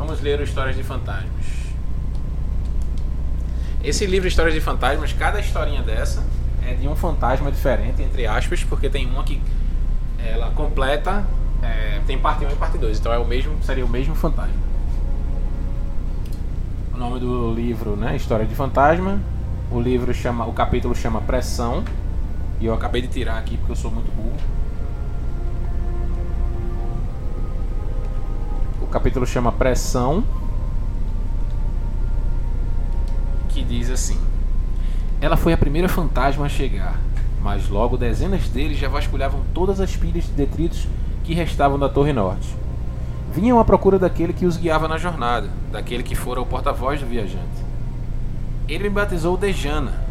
Vamos ler o Histórias de Fantasmas. Esse livro Histórias de Fantasmas, cada historinha dessa é de um fantasma diferente, entre aspas, porque tem uma que ela completa, é, tem parte 1 e parte 2, então é o mesmo, seria o mesmo fantasma. O nome do livro, né, História de Fantasma. O livro chama, o capítulo chama Pressão, e eu acabei de tirar aqui porque eu sou muito burro. Capítulo chama Pressão, que diz assim: Ela foi a primeira fantasma a chegar, mas logo dezenas deles já vasculhavam todas as pilhas de detritos que restavam da Torre Norte. Vinham à procura daquele que os guiava na jornada, daquele que fora o porta-voz do viajante. Ele me batizou Dejana,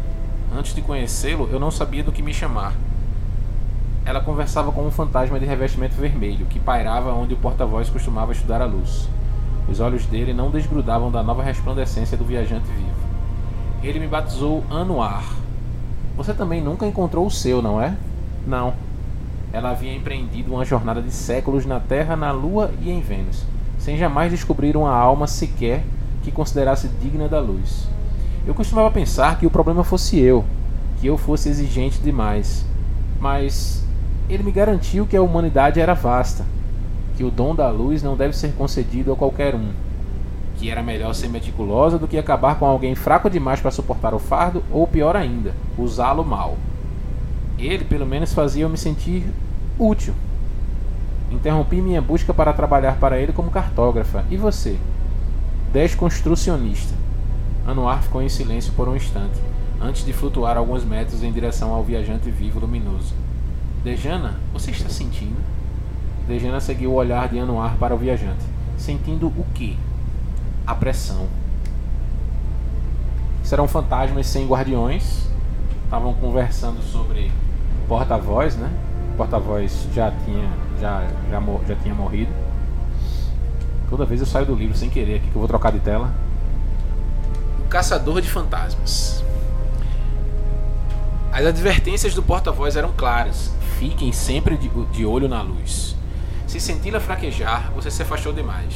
Antes de conhecê-lo, eu não sabia do que me chamar. Ela conversava com um fantasma de revestimento vermelho, que pairava onde o porta-voz costumava estudar a luz. Os olhos dele não desgrudavam da nova resplandecência do viajante vivo. Ele me batizou Anuar. Você também nunca encontrou o seu, não é? Não. Ela havia empreendido uma jornada de séculos na Terra, na Lua e em Vênus, sem jamais descobrir uma alma sequer que considerasse digna da luz. Eu costumava pensar que o problema fosse eu, que eu fosse exigente demais. Mas ele me garantiu que a humanidade era vasta, que o dom da luz não deve ser concedido a qualquer um, que era melhor ser meticulosa do que acabar com alguém fraco demais para suportar o fardo, ou pior ainda, usá-lo mal. Ele, pelo menos, fazia eu me sentir útil. Interrompi minha busca para trabalhar para ele como cartógrafa. E você? Desconstrucionista. Anuar ficou em silêncio por um instante, antes de flutuar alguns metros em direção ao viajante vivo luminoso. Dejana, você está sentindo? Dejana seguiu o olhar de Anuar para o viajante. Sentindo o quê? A pressão. Serão fantasmas sem guardiões. Estavam conversando sobre porta-voz, né? Porta-voz já tinha já, já, já tinha morrido. Toda vez eu saio do livro sem querer aqui que eu vou trocar de tela. Caçador de Fantasmas. As advertências do porta-voz eram claras. Fiquem sempre de, de olho na luz. Se senti-la fraquejar, você se afastou demais.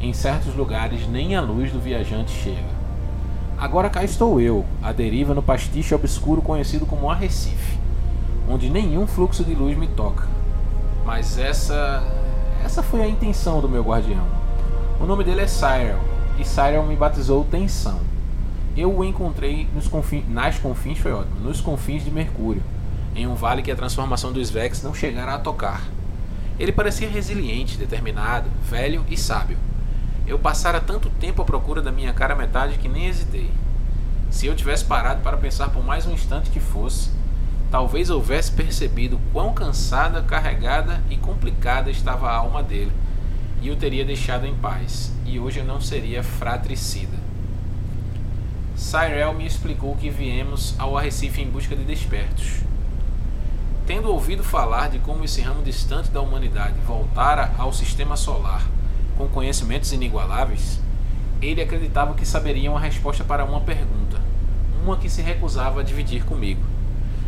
Em certos lugares, nem a luz do viajante chega. Agora cá estou eu, à deriva no pastiche obscuro conhecido como Arrecife, onde nenhum fluxo de luz me toca. Mas essa. essa foi a intenção do meu guardião. O nome dele é Cyril, e Cyril me batizou Tensão. Eu o encontrei nos confins, nas confins, foi ótimo, nos confins de Mercúrio, em um vale que a transformação dos Vex não chegara a tocar. Ele parecia resiliente, determinado, velho e sábio. Eu passara tanto tempo à procura da minha cara metade que nem hesitei. Se eu tivesse parado para pensar por mais um instante que fosse, talvez houvesse percebido quão cansada, carregada e complicada estava a alma dele, e o teria deixado em paz, e hoje eu não seria fratricida. Cyril me explicou que viemos ao Arrecife em busca de despertos. Tendo ouvido falar de como esse ramo distante da humanidade voltara ao sistema solar com conhecimentos inigualáveis, ele acreditava que saberia uma resposta para uma pergunta, uma que se recusava a dividir comigo.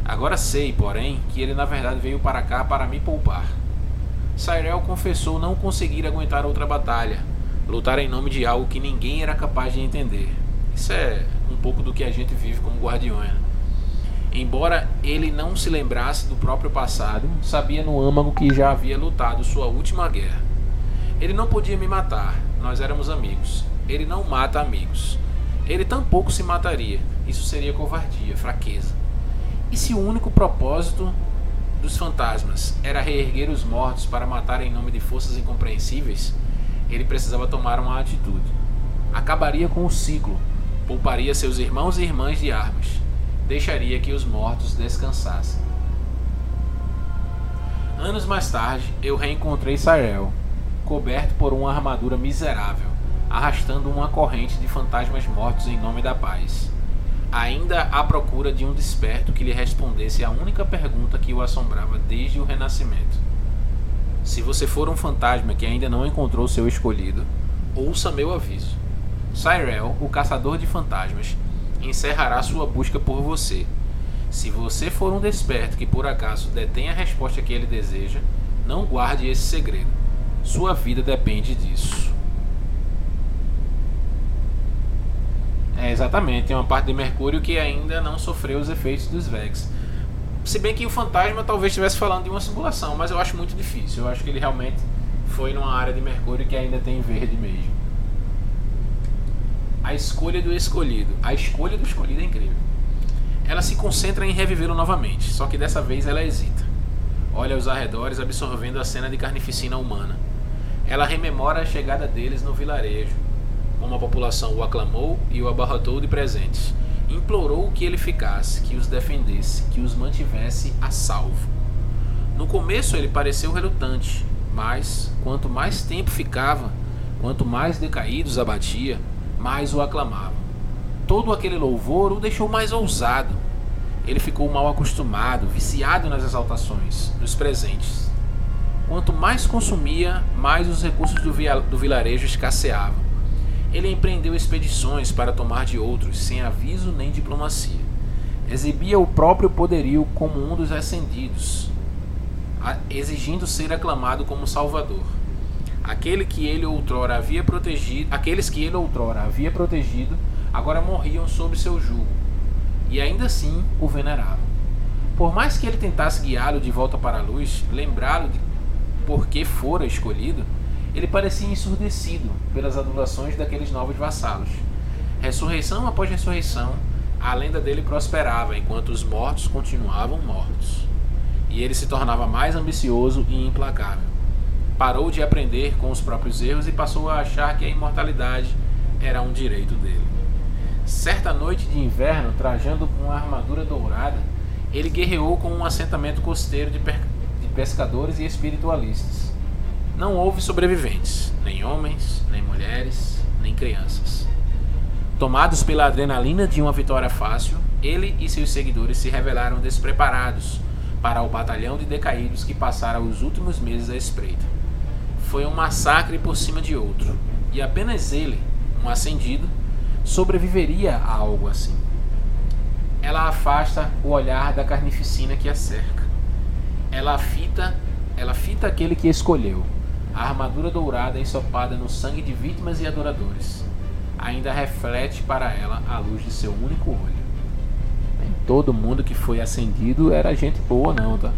Agora sei, porém, que ele na verdade veio para cá para me poupar. Cyril confessou não conseguir aguentar outra batalha, lutar em nome de algo que ninguém era capaz de entender. Isso é um pouco do que a gente vive como guardiões. Né? Embora ele não se lembrasse do próprio passado, sabia no âmago que já havia lutado sua última guerra. Ele não podia me matar, nós éramos amigos. Ele não mata amigos. Ele tampouco se mataria, isso seria covardia, fraqueza. E se o único propósito dos fantasmas era reerguer os mortos para matar em nome de forças incompreensíveis, ele precisava tomar uma atitude. Acabaria com o ciclo, pouparia seus irmãos e irmãs de armas, deixaria que os mortos descansassem. Anos mais tarde, eu reencontrei Cyril, coberto por uma armadura miserável, arrastando uma corrente de fantasmas mortos em nome da paz, ainda à procura de um desperto que lhe respondesse a única pergunta que o assombrava desde o renascimento. Se você for um fantasma que ainda não encontrou seu escolhido, ouça meu aviso. Cyril, o caçador de fantasmas, encerrará sua busca por você. Se você for um desperto que por acaso detém a resposta que ele deseja, não guarde esse segredo. Sua vida depende disso. exatamente. Tem uma parte de Mercúrio que ainda não sofreu os efeitos dos Vex. Se bem que o fantasma talvez estivesse falando de uma simulação, mas eu acho muito difícil. Eu acho que ele realmente foi numa área de Mercúrio que ainda tem verde mesmo. A escolha do escolhido. A escolha do escolhido é incrível. Ela se concentra em revivê-lo novamente, só que dessa vez ela hesita. Olha aos arredores, absorvendo a cena de carnificina humana. Ela rememora a chegada deles no vilarejo, como a população o aclamou e o abarrotou de presentes implorou que ele ficasse, que os defendesse, que os mantivesse a salvo. No começo ele pareceu relutante, mas quanto mais tempo ficava, quanto mais decaídos abatia, mais o aclamavam. Todo aquele louvor o deixou mais ousado. Ele ficou mal acostumado, viciado nas exaltações, nos presentes. Quanto mais consumia, mais os recursos do, do vilarejo escasseavam. Ele empreendeu expedições para tomar de outros, sem aviso nem diplomacia. Exibia o próprio poderio como um dos ascendidos, exigindo ser aclamado como salvador. Aquele que ele outrora havia protegido, aqueles que ele outrora havia protegido, agora morriam sob seu jugo, e ainda assim o veneravam. Por mais que ele tentasse guiá-lo de volta para a luz, lembrá-lo de por que fora escolhido, ele parecia ensurdecido pelas adulações daqueles novos vassalos. Ressurreição após ressurreição, a lenda dele prosperava enquanto os mortos continuavam mortos. E ele se tornava mais ambicioso e implacável. Parou de aprender com os próprios erros e passou a achar que a imortalidade era um direito dele. Certa noite de inverno, trajando uma armadura dourada, ele guerreou com um assentamento costeiro de, de pescadores e espiritualistas. Não houve sobreviventes, nem homens, nem mulheres, nem crianças. Tomados pela adrenalina de uma vitória fácil, ele e seus seguidores se revelaram despreparados para o batalhão de decaídos que passara os últimos meses à espreita. Foi um massacre por cima de outro, e apenas ele, um ascendido, sobreviveria a algo assim. Ela afasta o olhar da carnificina que a cerca. Ela fita, ela fita aquele que escolheu a armadura dourada ensopada no sangue de vítimas e adoradores ainda reflete para ela a luz de seu único olho. Nem todo mundo que foi acendido era gente boa, não, tá?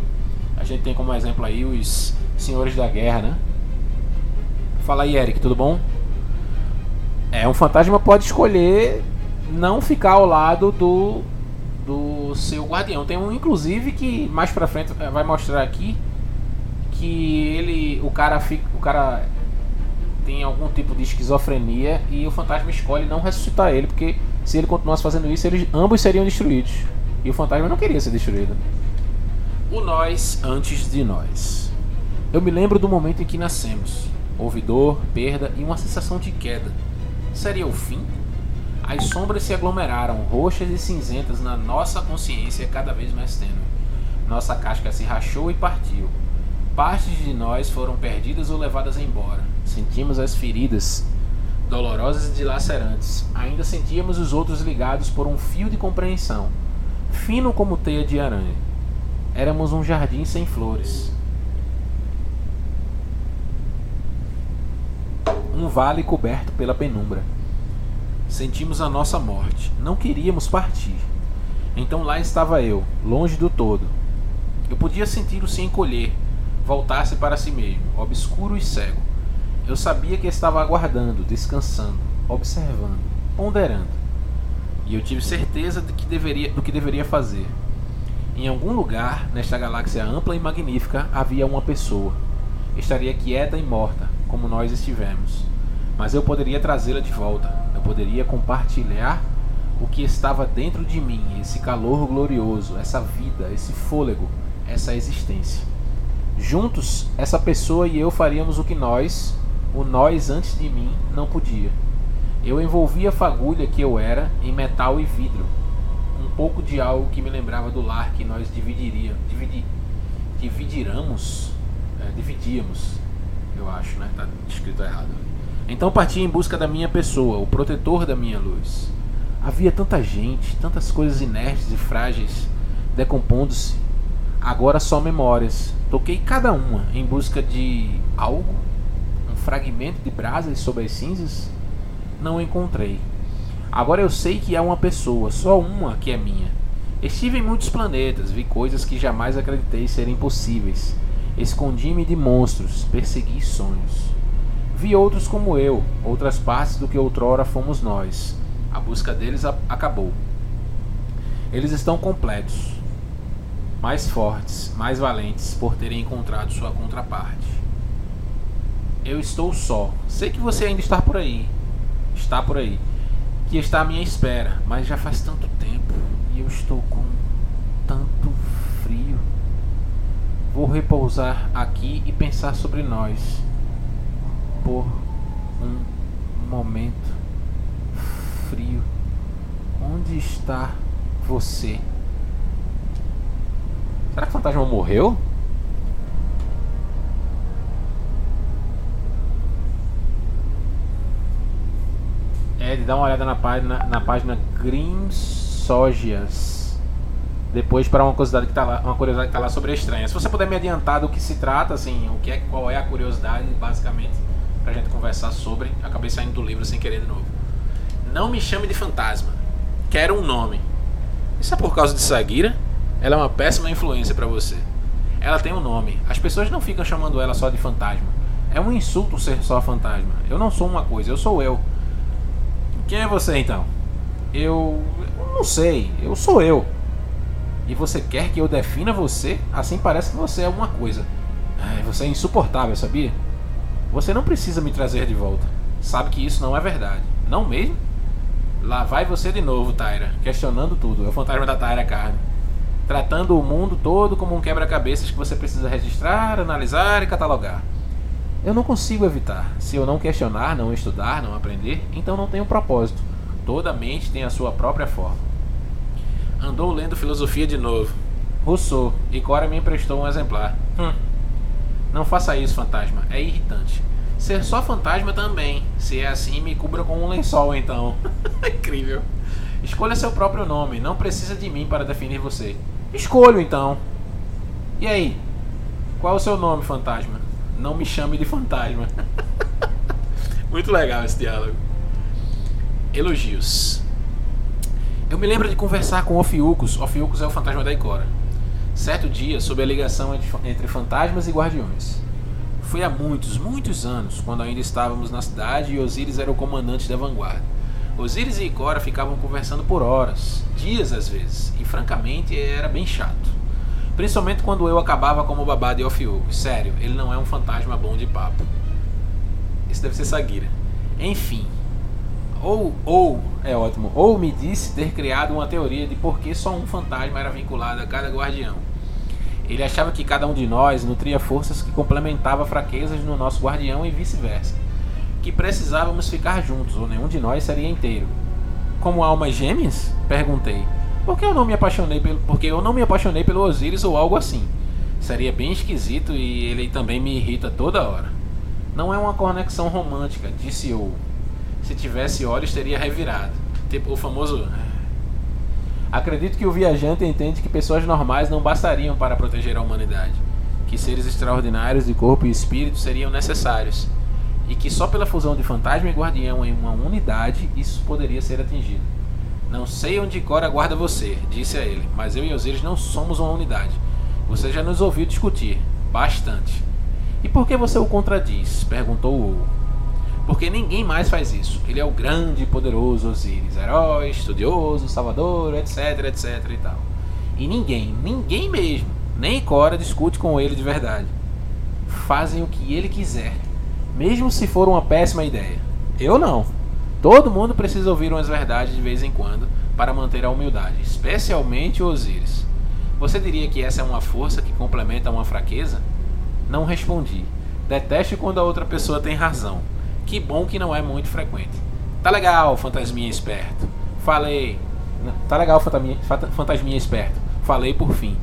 A gente tem como exemplo aí os senhores da guerra, né? Fala aí, Eric, tudo bom? É, um fantasma pode escolher não ficar ao lado do, do seu guardião. Tem um, inclusive, que mais pra frente vai mostrar aqui que ele, o cara fica, o cara tem algum tipo de esquizofrenia e o fantasma escolhe não ressuscitar ele, porque se ele continuasse fazendo isso, eles ambos seriam destruídos. E o fantasma não queria ser destruído. O nós antes de nós. Eu me lembro do momento em que nascemos. Houve dor, perda e uma sensação de queda. Seria o fim? As sombras se aglomeraram, roxas e cinzentas, na nossa consciência cada vez mais tênue. Nossa casca se rachou e partiu. Partes de nós foram perdidas ou levadas embora. Sentimos as feridas dolorosas e dilacerantes. Ainda sentíamos os outros ligados por um fio de compreensão, fino como teia de aranha. Éramos um jardim sem flores. Um vale coberto pela penumbra. Sentimos a nossa morte. Não queríamos partir. Então lá estava eu, longe do todo. Eu podia senti-lo se encolher, voltasse para si mesmo, obscuro e cego. Eu sabia que estava aguardando, descansando, observando, ponderando. E eu tive certeza de que deveria, do que deveria fazer. Em algum lugar, nesta galáxia ampla e magnífica, havia uma pessoa. Estaria quieta e morta, como nós estivemos. Mas eu poderia trazê-la de volta. Eu poderia compartilhar o que estava dentro de mim, esse calor glorioso, essa vida, esse fôlego, essa existência. Juntos, essa pessoa e eu faríamos o que nós, o nós antes de mim, não podia. Eu envolvia a fagulha que eu era em metal e vidro, um pouco de algo que me lembrava do lar que nós dividiria, dividi, dividiramos, é, dividíamos, eu acho, né? Tá escrito errado. Então parti em busca da minha pessoa, o protetor da minha luz. Havia tanta gente, tantas coisas inertes e frágeis decompondo-se. Agora só memórias, Toquei cada uma em busca de algo, um fragmento de brasas sobre as cinzas. Não encontrei. Agora eu sei que há uma pessoa, só uma, que é minha. Estive em muitos planetas, vi coisas que jamais acreditei serem possíveis. Escondi-me de monstros, persegui sonhos. Vi outros como eu, outras partes do que outrora fomos nós. A busca deles acabou. Eles estão completos, mais fortes, mais valentes por terem encontrado sua contraparte. Eu estou só. Sei que você ainda está por aí. Está por aí. Que está à minha espera, mas já faz tanto tempo e eu estou com tanto. Vou repousar aqui e pensar sobre nós por um momento frio. Onde está você? Será que o fantasma morreu? É, dá uma olhada na página, na página Grimsógias. Depois para uma curiosidade que tá lá, uma curiosidade que tá lá sobre a estranha. Se você puder me adiantar do que se trata, assim, o que é, qual é a curiosidade, basicamente, pra gente conversar sobre. Acabei saindo do livro sem querer de novo. Não me chame de fantasma. Quero um nome. Isso é por causa de Sagira? Ela é uma péssima influência para você. Ela tem um nome. As pessoas não ficam chamando ela só de fantasma. É um insulto ser só fantasma. Eu não sou uma coisa, eu sou eu. Quem é você então? Eu, eu não sei, eu sou eu. E você quer que eu defina você? Assim parece que você é uma coisa. Você é insuportável, sabia? Você não precisa me trazer de volta. Sabe que isso não é verdade. Não mesmo? Lá vai você de novo, Tyra, questionando tudo. É o fantasma da Tyra Carne tratando o mundo todo como um quebra-cabeças que você precisa registrar, analisar e catalogar. Eu não consigo evitar. Se eu não questionar, não estudar, não aprender, então não tenho propósito. Toda mente tem a sua própria forma. Andou lendo filosofia de novo. Rousseau, e Cora me emprestou um exemplar. Hum. Não faça isso, fantasma. É irritante. Ser só fantasma também. Se é assim, me cubra com um lençol então. Incrível. Escolha seu próprio nome. Não precisa de mim para definir você. Escolho então. E aí? Qual é o seu nome, fantasma? Não me chame de fantasma. Muito legal esse diálogo. Elogios. Eu me lembro de conversar com Ofiucos. Ofiucos é o fantasma da Ikora. Certo dia, sobre a ligação entre fantasmas e guardiões. Foi há muitos, muitos anos, quando ainda estávamos na cidade e Osíris era o comandante da vanguarda. Osíris e Ikora ficavam conversando por horas, dias às vezes, e francamente era bem chato. Principalmente quando eu acabava como babá de Ofiugo. Sério, ele não é um fantasma bom de papo. Isso deve ser Sagira. Enfim. Ou, ou, é ótimo, ou me disse ter criado uma teoria de por que só um fantasma era vinculado a cada guardião. Ele achava que cada um de nós nutria forças que complementavam fraquezas no nosso guardião e vice-versa que precisávamos ficar juntos, ou nenhum de nós seria inteiro. Como almas gêmeas? Perguntei. Por que eu não me apaixonei pelo, porque eu não me apaixonei pelo Osiris ou algo assim? Seria bem esquisito e ele também me irrita toda hora. Não é uma conexão romântica, disse eu. Se tivesse olhos, teria revirado. Tipo o famoso. É. Acredito que o viajante entende que pessoas normais não bastariam para proteger a humanidade. Que seres extraordinários de corpo e espírito seriam necessários e que só pela fusão de fantasma e guardião em uma unidade isso poderia ser atingido. Não sei onde Cora guarda você, disse a ele, mas eu e Osiris não somos uma unidade. Você já nos ouviu discutir. Bastante. E por que você o contradiz? perguntou o Porque ninguém mais faz isso. Ele é o grande e poderoso Osiris, herói, estudioso, salvador, etc, etc e tal. E ninguém, ninguém mesmo, nem Cora discute com ele de verdade. Fazem o que ele quiser mesmo se for uma péssima ideia. Eu não. Todo mundo precisa ouvir umas verdades de vez em quando para manter a humildade, especialmente Osíris. Você diria que essa é uma força que complementa uma fraqueza? Não respondi. Detesto quando a outra pessoa tem razão. Que bom que não é muito frequente. Tá legal, fantasminha esperto. Falei. Tá legal, fantasminha, fantasminha esperto. Falei por fim.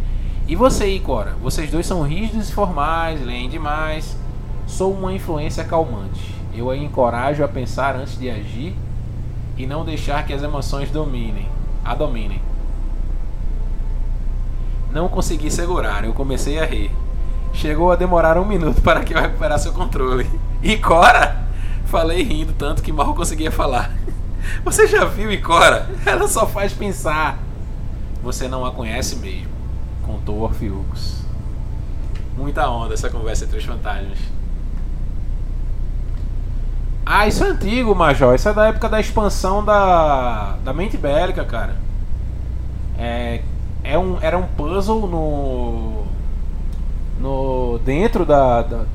E você, Icora? Vocês dois são rígidos e formais, leem demais. Sou uma influência calmante. Eu a encorajo a pensar antes de agir e não deixar que as emoções dominem, a dominem. Não consegui segurar, eu comecei a rir. Chegou a demorar um minuto para que eu recuperasse o controle. E Cora? Falei rindo tanto que mal conseguia falar. Você já viu Ikora? Ela só faz pensar. Você não a conhece mesmo, contou Orfiucos. Muita onda essa conversa entre os fantasmas. Ah, isso é antigo, Major. Isso é da época da expansão da, da mente bélica, cara. É, é um, era um puzzle no. no dentro da, da,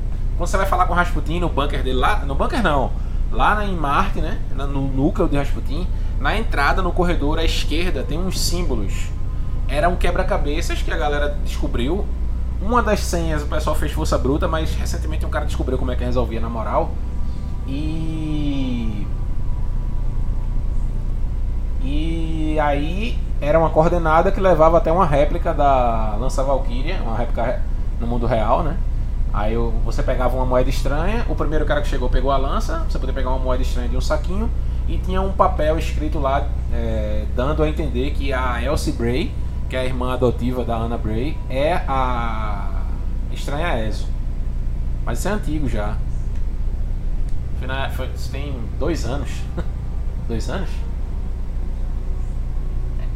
Quando você vai falar com o Rasputin no bunker dele lá. No bunker não. Lá em Marte, né? No núcleo de Rasputin. Na entrada, no corredor à esquerda, tem uns símbolos. Era um quebra-cabeças que a galera descobriu. Uma das senhas o pessoal fez força bruta, mas recentemente um cara descobriu como é que resolvia na moral. E. E aí era uma coordenada que levava até uma réplica da Lança Valkyria, uma réplica no mundo real, né? Aí você pegava uma moeda estranha, o primeiro cara que chegou pegou a lança, você podia pegar uma moeda estranha de um saquinho, e tinha um papel escrito lá é, dando a entender que a Elsie Bray, que é a irmã adotiva da Anna Bray, é a estranha Ezio. Mas isso é antigo já. Foi, tem dois anos. dois anos?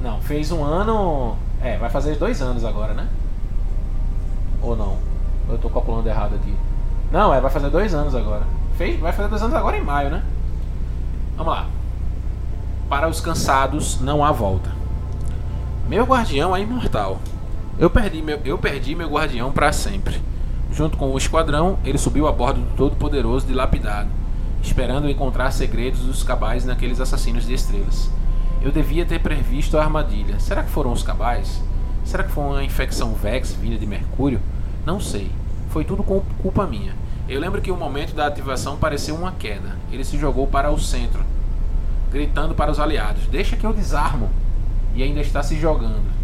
Não, fez um ano. É, vai fazer dois anos agora, né? Ou não? Eu tô calculando errado aqui. Não, é, vai fazer dois anos agora. Fez, vai fazer dois anos agora em maio, né? Vamos lá. Para os cansados, não há volta. Meu guardião é imortal. Eu perdi meu, eu perdi meu guardião para sempre. Junto com o esquadrão, ele subiu a bordo do Todo-Poderoso dilapidado esperando encontrar segredos dos cabais naqueles assassinos de estrelas. Eu devia ter previsto a armadilha. Será que foram os cabais? Será que foi uma infecção Vex vinda de Mercúrio? Não sei. Foi tudo culpa minha. Eu lembro que o momento da ativação pareceu uma queda. Ele se jogou para o centro, gritando para os aliados: Deixa que eu desarmo! E ainda está se jogando.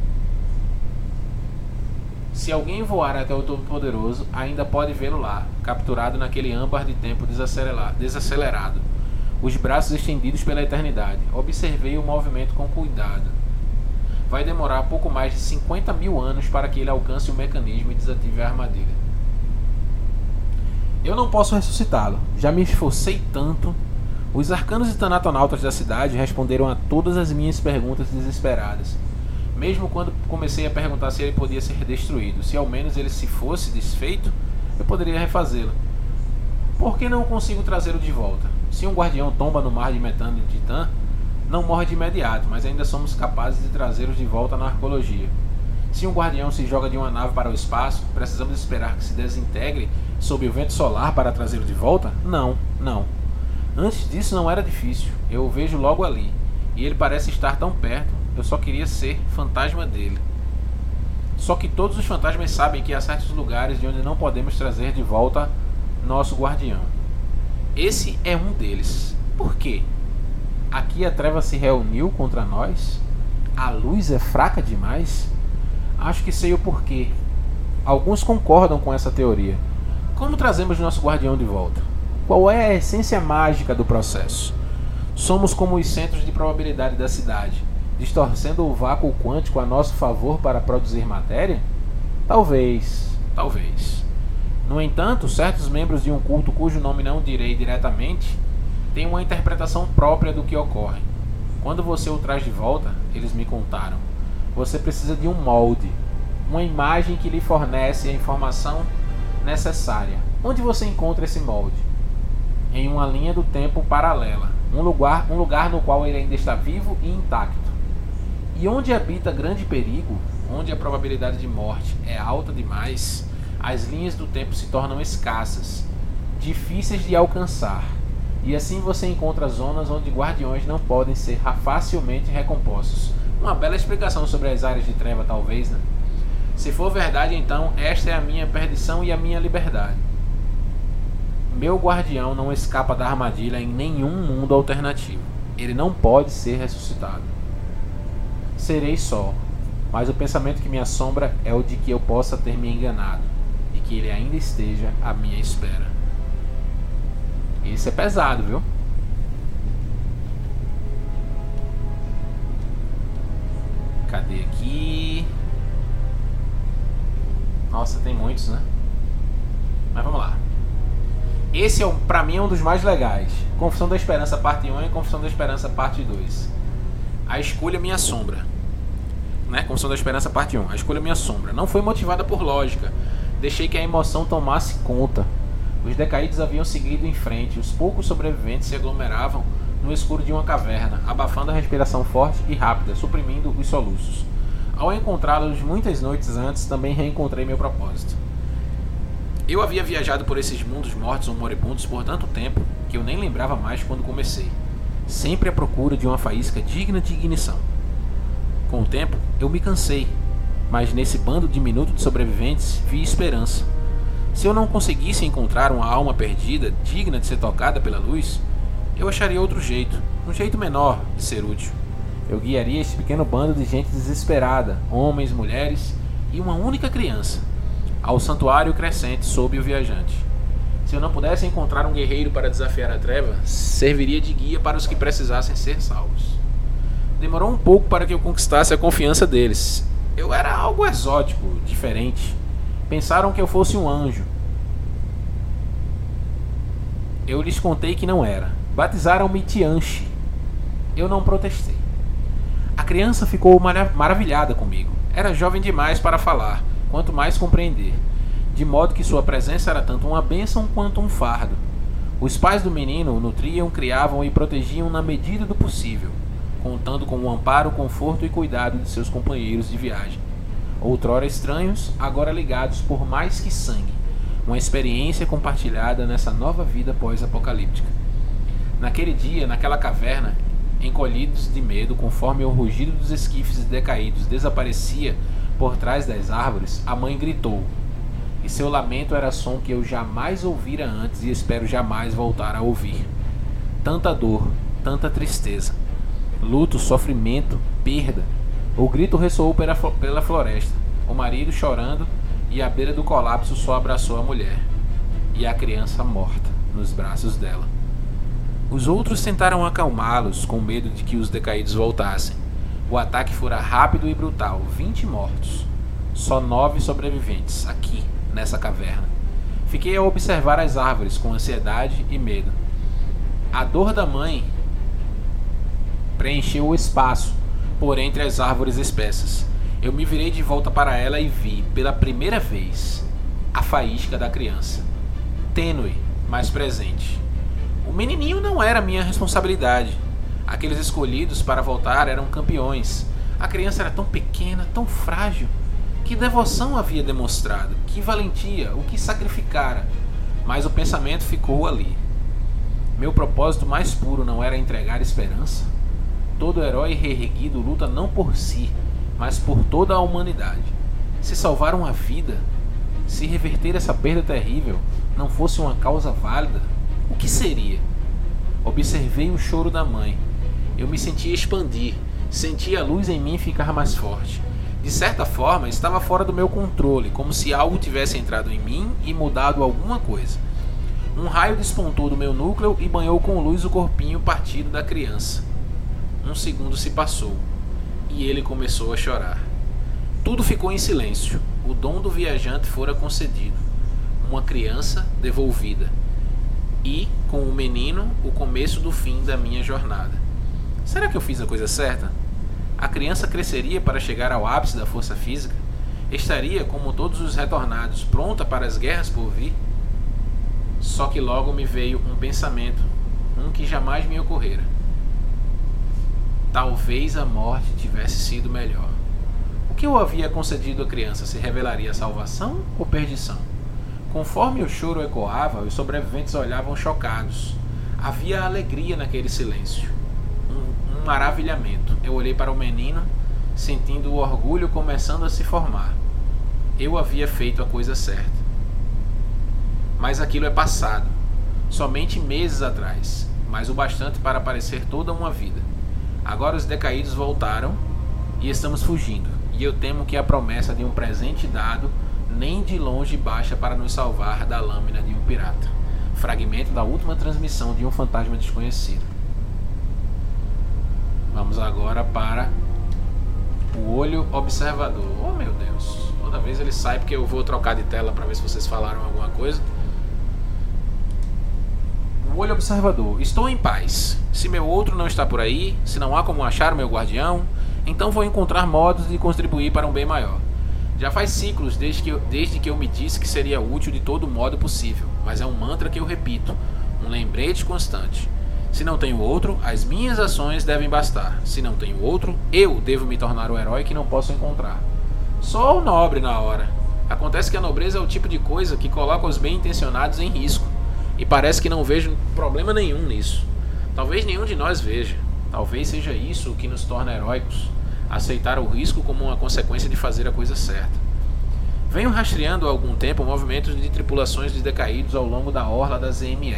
Se alguém voar até o Todo-Poderoso, ainda pode vê-lo lá, capturado naquele âmbar de tempo desacelerado, os braços estendidos pela eternidade. Observei o movimento com cuidado. Vai demorar pouco mais de 50 mil anos para que ele alcance o mecanismo e desative a armadilha. Eu não posso ressuscitá-lo. Já me esforcei tanto. Os arcanos e tanatonautas da cidade responderam a todas as minhas perguntas desesperadas mesmo quando comecei a perguntar se ele podia ser destruído, se ao menos ele se fosse desfeito, eu poderia refazê-lo. Por que não consigo trazê-lo de volta? Se um guardião tomba no mar de metano de Titã, não morre de imediato, mas ainda somos capazes de trazê-los de volta na arqueologia. Se um guardião se joga de uma nave para o espaço, precisamos esperar que se desintegre sob o vento solar para trazê-lo de volta? Não, não. Antes disso não era difícil. Eu o vejo logo ali. E ele parece estar tão perto, eu só queria ser fantasma dele. Só que todos os fantasmas sabem que há certos lugares de onde não podemos trazer de volta nosso guardião. Esse é um deles. Por quê? Aqui a treva se reuniu contra nós? A luz é fraca demais? Acho que sei o porquê. Alguns concordam com essa teoria. Como trazemos nosso guardião de volta? Qual é a essência mágica do processo? Somos como os centros de probabilidade da cidade distorcendo o vácuo quântico a nosso favor para produzir matéria? Talvez, talvez. No entanto, certos membros de um culto cujo nome não direi diretamente têm uma interpretação própria do que ocorre. Quando você o traz de volta, eles me contaram, você precisa de um molde, uma imagem que lhe fornece a informação necessária. Onde você encontra esse molde? Em uma linha do tempo paralela, um lugar, um lugar no qual ele ainda está vivo e intacto. E onde habita grande perigo, onde a probabilidade de morte é alta demais, as linhas do tempo se tornam escassas, difíceis de alcançar. E assim você encontra zonas onde guardiões não podem ser facilmente recompostos. Uma bela explicação sobre as áreas de treva, talvez, né? Se for verdade, então esta é a minha perdição e a minha liberdade. Meu guardião não escapa da armadilha em nenhum mundo alternativo. Ele não pode ser ressuscitado serei só, mas o pensamento que me assombra é o de que eu possa ter me enganado e que ele ainda esteja à minha espera. Isso é pesado, viu? Cadê aqui? Nossa, tem muitos, né? Mas vamos lá. Esse, é, pra mim, é um dos mais legais. Confissão da Esperança, parte 1 e Confissão da Esperança, parte 2. A escolha Minha Sombra. Né? Confissão da Esperança, parte 1. A escolha Minha Sombra. Não foi motivada por lógica. Deixei que a emoção tomasse conta. Os decaídos haviam seguido em frente. Os poucos sobreviventes se aglomeravam no escuro de uma caverna, abafando a respiração forte e rápida, suprimindo os soluços. Ao encontrá-los muitas noites antes, também reencontrei meu propósito. Eu havia viajado por esses mundos mortos ou moribundos por tanto tempo que eu nem lembrava mais quando comecei, sempre à procura de uma faísca digna de ignição. Com o tempo, eu me cansei, mas nesse bando diminuto de sobreviventes vi esperança. Se eu não conseguisse encontrar uma alma perdida digna de ser tocada pela luz, eu acharia outro jeito, um jeito menor de ser útil. Eu guiaria este pequeno bando de gente desesperada, homens, mulheres e uma única criança, ao santuário crescente sob o viajante. Se eu não pudesse encontrar um guerreiro para desafiar a treva, serviria de guia para os que precisassem ser salvos. Demorou um pouco para que eu conquistasse a confiança deles. Eu era algo exótico, diferente. Pensaram que eu fosse um anjo. Eu lhes contei que não era. Batizaram-me Tianchi. Eu não protestei. A criança ficou marav maravilhada comigo. Era jovem demais para falar, quanto mais compreender, de modo que sua presença era tanto uma bênção quanto um fardo. Os pais do menino o nutriam, criavam e protegiam na medida do possível, contando com o amparo, conforto e cuidado de seus companheiros de viagem. Outrora estranhos, agora ligados por mais que sangue, uma experiência compartilhada nessa nova vida pós-apocalíptica. Naquele dia, naquela caverna, encolhidos de medo, conforme o rugido dos esquifes decaídos desaparecia por trás das árvores, a mãe gritou. E seu lamento era som que eu jamais ouvira antes e espero jamais voltar a ouvir. Tanta dor, tanta tristeza, luto, sofrimento, perda. O grito ressoou pela, floresta. O marido chorando e à beira do colapso só abraçou a mulher e a criança morta nos braços dela. Os outros tentaram acalmá-los, com medo de que os decaídos voltassem. O ataque fora rápido e brutal, 20 mortos. Só nove sobreviventes, aqui, nessa caverna. Fiquei a observar as árvores com ansiedade e medo. A dor da mãe preencheu o espaço por entre as árvores espessas. Eu me virei de volta para ela e vi, pela primeira vez, a faísca da criança. Tênue, mas presente. O menininho não era minha responsabilidade. Aqueles escolhidos para voltar eram campeões. A criança era tão pequena, tão frágil. Que devoção havia demonstrado, que valentia, o que sacrificara. Mas o pensamento ficou ali. Meu propósito mais puro não era entregar esperança? Todo herói reerguido luta não por si, mas por toda a humanidade. Se salvar uma vida, se reverter essa perda terrível, não fosse uma causa válida, o que seria? Observei o choro da mãe. Eu me sentia expandir, sentia a luz em mim ficar mais forte. De certa forma, estava fora do meu controle, como se algo tivesse entrado em mim e mudado alguma coisa. Um raio despontou do meu núcleo e banhou com luz o corpinho partido da criança. Um segundo se passou e ele começou a chorar. Tudo ficou em silêncio. O dom do viajante fora concedido. Uma criança devolvida e, com o menino, o começo do fim da minha jornada. Será que eu fiz a coisa certa? A criança cresceria para chegar ao ápice da força física? Estaria, como todos os retornados, pronta para as guerras por vir? Só que logo me veio um pensamento, um que jamais me ocorrera. Talvez a morte tivesse sido melhor. O que eu havia concedido à criança se revelaria salvação ou perdição? Conforme o choro ecoava, os sobreviventes olhavam chocados. Havia alegria naquele silêncio, um, um maravilhamento. Eu olhei para o menino, sentindo o orgulho começando a se formar. Eu havia feito a coisa certa. Mas aquilo é passado, somente meses atrás, mas o bastante para parecer toda uma vida. Agora os decaídos voltaram e estamos fugindo, e eu temo que a promessa de um presente dado nem de longe baixa para nos salvar da lâmina de um pirata. Fragmento da última transmissão de um fantasma desconhecido. Vamos agora para o olho observador. Oh meu Deus, toda vez ele sai porque eu vou trocar de tela para ver se vocês falaram alguma coisa. O olho observador. Estou em paz. Se meu outro não está por aí, se não há como achar o meu guardião, então vou encontrar modos de contribuir para um bem maior. Já faz ciclos desde que, eu, desde que eu me disse que seria útil de todo modo possível, mas é um mantra que eu repito, um lembrete constante. Se não tenho outro, as minhas ações devem bastar. Se não tenho outro, eu devo me tornar o herói que não posso encontrar. Só o nobre na hora. Acontece que a nobreza é o tipo de coisa que coloca os bem intencionados em risco. E parece que não vejo problema nenhum nisso. Talvez nenhum de nós veja. Talvez seja isso o que nos torna heróicos. Aceitar o risco como uma consequência de fazer a coisa certa. Venho rastreando há algum tempo movimentos de tripulações de decaídos ao longo da orla da ZME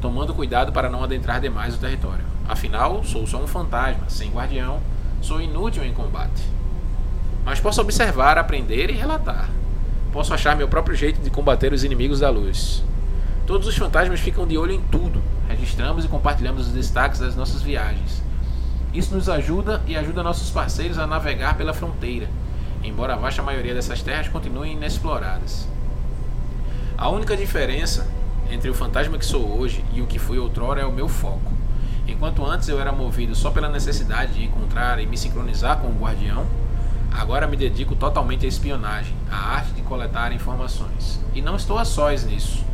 tomando cuidado para não adentrar demais o território. Afinal, sou só um fantasma, sem guardião, sou inútil em combate. Mas posso observar, aprender e relatar. Posso achar meu próprio jeito de combater os inimigos da luz. Todos os fantasmas ficam de olho em tudo. Registramos e compartilhamos os destaques das nossas viagens. Isso nos ajuda e ajuda nossos parceiros a navegar pela fronteira, embora a vasta maioria dessas terras continuem inexploradas. A única diferença entre o fantasma que sou hoje e o que fui outrora é o meu foco. Enquanto antes eu era movido só pela necessidade de encontrar e me sincronizar com o guardião, agora me dedico totalmente à espionagem, à arte de coletar informações. E não estou a sós nisso.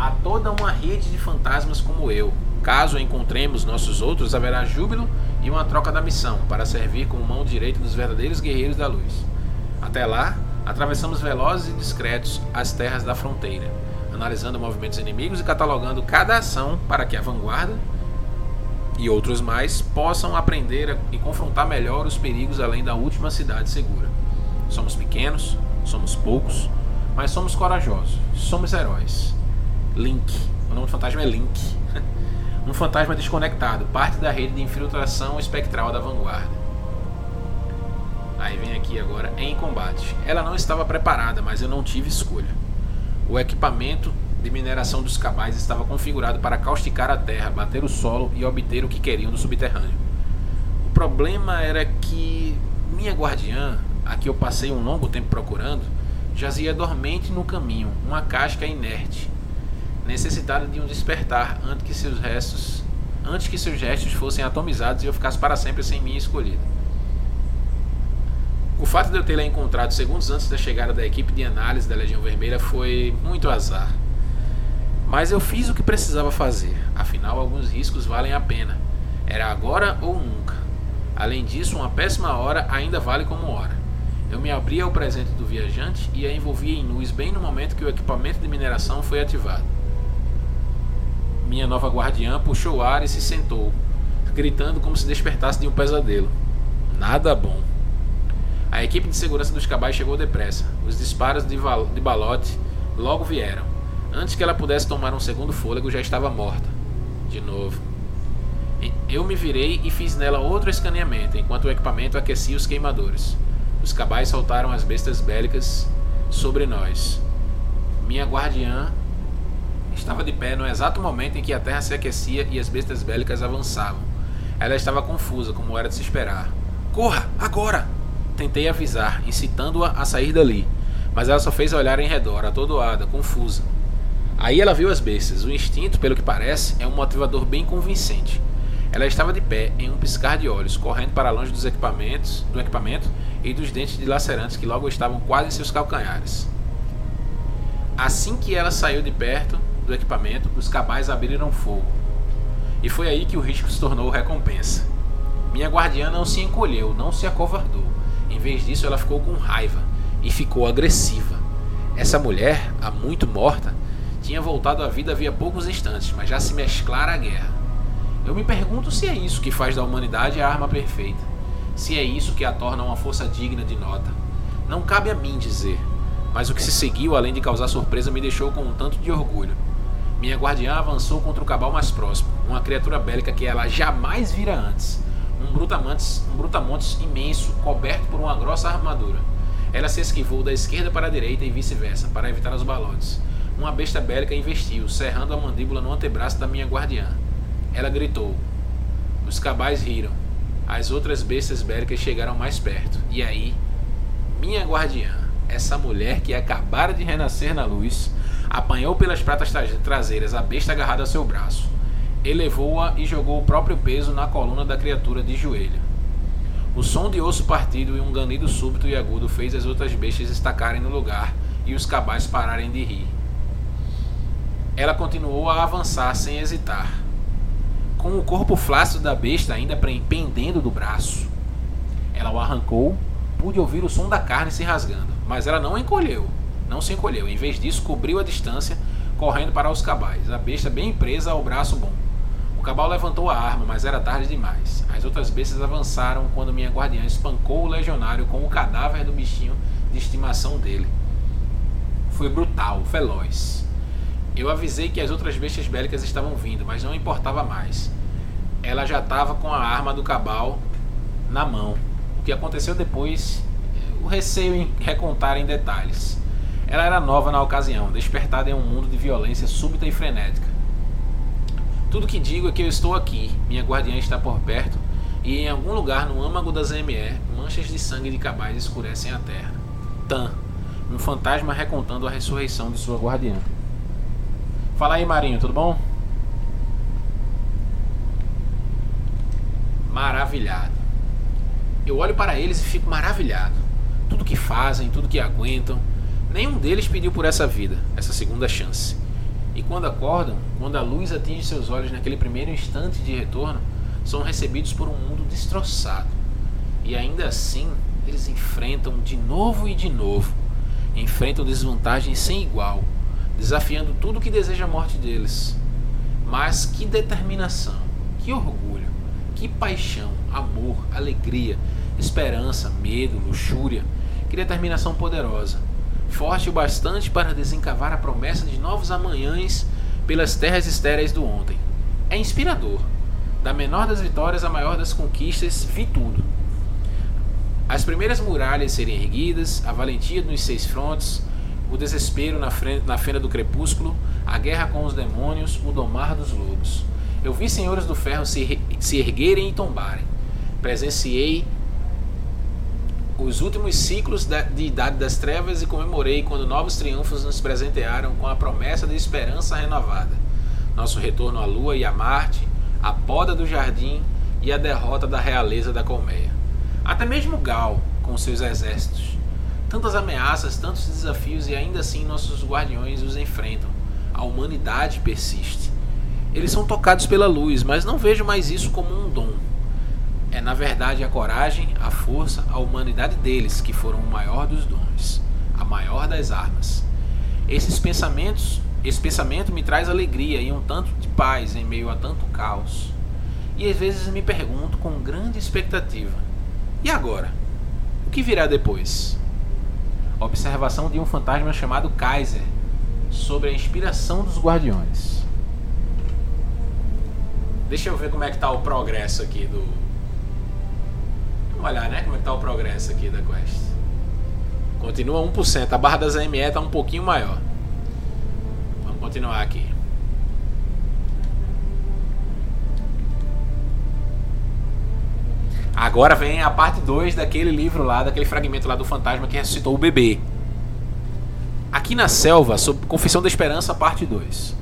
Há toda uma rede de fantasmas como eu. Caso encontremos nossos outros, haverá júbilo e uma troca da missão para servir como mão direita dos verdadeiros guerreiros da luz. Até lá, atravessamos velozes e discretos as terras da fronteira analisando movimentos inimigos e catalogando cada ação para que a vanguarda e outros mais possam aprender e confrontar melhor os perigos além da última cidade segura. Somos pequenos, somos poucos, mas somos corajosos, somos heróis. Link, o nome do fantasma é Link. um fantasma desconectado, parte da rede de infiltração espectral da vanguarda. Aí vem aqui agora em combate. Ela não estava preparada, mas eu não tive escolha. O equipamento de mineração dos cabais estava configurado para causticar a terra, bater o solo e obter o que queriam do subterrâneo. O problema era que minha guardiã, a que eu passei um longo tempo procurando, jazia dormente no caminho, uma casca inerte, necessitada de um despertar antes que seus restos, antes que seus gestos fossem atomizados e eu ficasse para sempre sem minha escolhida. O fato de eu tê-la encontrado segundos antes da chegada da equipe de análise da Legião Vermelha foi muito azar. Mas eu fiz o que precisava fazer, afinal, alguns riscos valem a pena. Era agora ou nunca. Além disso, uma péssima hora ainda vale como hora. Eu me abri ao presente do viajante e a envolvia em luz bem no momento que o equipamento de mineração foi ativado. Minha nova guardiã puxou o ar e se sentou, gritando como se despertasse de um pesadelo. Nada bom. A equipe de segurança dos cabais chegou depressa. Os disparos de, de balote logo vieram. Antes que ela pudesse tomar um segundo fôlego, já estava morta. De novo. Eu me virei e fiz nela outro escaneamento, enquanto o equipamento aquecia os queimadores. Os cabais soltaram as bestas bélicas sobre nós. Minha guardiã estava de pé no exato momento em que a terra se aquecia e as bestas bélicas avançavam. Ela estava confusa, como era de se esperar. Corra, agora! Tentei avisar, incitando-a a sair dali, mas ela só fez olhar em redor, atordoada, confusa. Aí ela viu as bestas. O instinto, pelo que parece, é um motivador bem convincente. Ela estava de pé, em um piscar de olhos, correndo para longe dos equipamentos, do equipamento e dos dentes dilacerantes que logo estavam quase em seus calcanhares. Assim que ela saiu de perto do equipamento, os cabais abriram fogo. E foi aí que o risco se tornou recompensa. Minha guardiã não se encolheu, não se acovardou. Em vez disso, ela ficou com raiva e ficou agressiva. Essa mulher, há muito morta, tinha voltado à vida havia poucos instantes, mas já se mesclara à guerra. Eu me pergunto se é isso que faz da humanidade a arma perfeita. Se é isso que a torna uma força digna de nota. Não cabe a mim dizer, mas o que se seguiu, além de causar surpresa, me deixou com um tanto de orgulho. Minha guardiã avançou contra o cabal mais próximo, uma criatura bélica que ela jamais vira antes um brutamontes, um brutamontes imenso, coberto por uma grossa armadura. Ela se esquivou da esquerda para a direita e vice-versa, para evitar os balotes. Uma besta bélica investiu, cerrando a mandíbula no antebraço da minha guardiã. Ela gritou. Os cabais riram. As outras bestas bélicas chegaram mais perto. E aí, minha guardiã, essa mulher que acabara de renascer na luz, Apanhou pelas pratas traseiras a besta agarrada ao seu braço. Elevou-a e jogou o próprio peso na coluna da criatura de joelho. O som de osso partido e um ganido súbito e agudo fez as outras bestas estacarem no lugar e os cabais pararem de rir. Ela continuou a avançar sem hesitar, com o corpo flácido da besta ainda pendendo do braço. Ela o arrancou, pude ouvir o som da carne se rasgando, mas ela não encolheu não se encolheu. Em vez disso, cobriu a distância, correndo para os cabais, a besta bem presa ao braço bom. O cabal levantou a arma, mas era tarde demais. As outras bestas avançaram quando minha guardiã espancou o legionário com o cadáver do bichinho de estimação dele. Foi brutal, veloz. Eu avisei que as outras bestas bélicas estavam vindo, mas não importava mais. Ela já estava com a arma do cabal na mão. O que aconteceu depois, o receio em recontar em detalhes. Ela era nova na ocasião, despertada em um mundo de violência súbita e frenética. Tudo que digo é que eu estou aqui, minha guardiã está por perto, e em algum lugar no âmago das ME, manchas de sangue de cabais escurecem a terra. Tan, um fantasma recontando a ressurreição de sua guardiã. Fala aí, Marinho, tudo bom? Maravilhado. Eu olho para eles e fico maravilhado. Tudo que fazem, tudo que aguentam, Nenhum deles pediu por essa vida, essa segunda chance. E quando acordam, quando a luz atinge seus olhos naquele primeiro instante de retorno, são recebidos por um mundo destroçado. E ainda assim, eles enfrentam de novo e de novo. Enfrentam desvantagens sem igual, desafiando tudo que deseja a morte deles. Mas que determinação, que orgulho, que paixão, amor, alegria, esperança, medo, luxúria, que determinação poderosa forte o bastante para desencavar a promessa de novos amanhãs pelas terras estéreis do ontem. É inspirador. Da menor das vitórias à maior das conquistas, vi tudo. As primeiras muralhas serem erguidas, a valentia nos seis frontes, o desespero na, frente, na fenda do crepúsculo, a guerra com os demônios, o domar dos lobos. Eu vi senhores do ferro se, se erguerem e tombarem. Presenciei os últimos ciclos de Idade das Trevas e comemorei quando novos triunfos nos presentearam com a promessa de esperança renovada. Nosso retorno à Lua e a Marte, a poda do jardim e a derrota da realeza da colmeia. Até mesmo Gal, com seus exércitos. Tantas ameaças, tantos desafios e ainda assim nossos guardiões os enfrentam. A humanidade persiste. Eles são tocados pela luz, mas não vejo mais isso como um dom é na verdade a coragem, a força, a humanidade deles que foram o maior dos dons, a maior das armas. Esses pensamentos, esse pensamento me traz alegria e um tanto de paz em meio a tanto caos. E às vezes me pergunto com grande expectativa: e agora? O que virá depois? Observação de um fantasma chamado Kaiser sobre a inspiração dos guardiões. Deixa eu ver como é que está o progresso aqui do, Vamos olhar, né? Como é que tá o progresso aqui da Quest. Continua 1%. A barra das AME está um pouquinho maior. Vamos continuar aqui. Agora vem a parte 2 daquele livro lá, daquele fragmento lá do fantasma que ressuscitou o bebê. Aqui na selva, sob Confissão da Esperança, parte 2.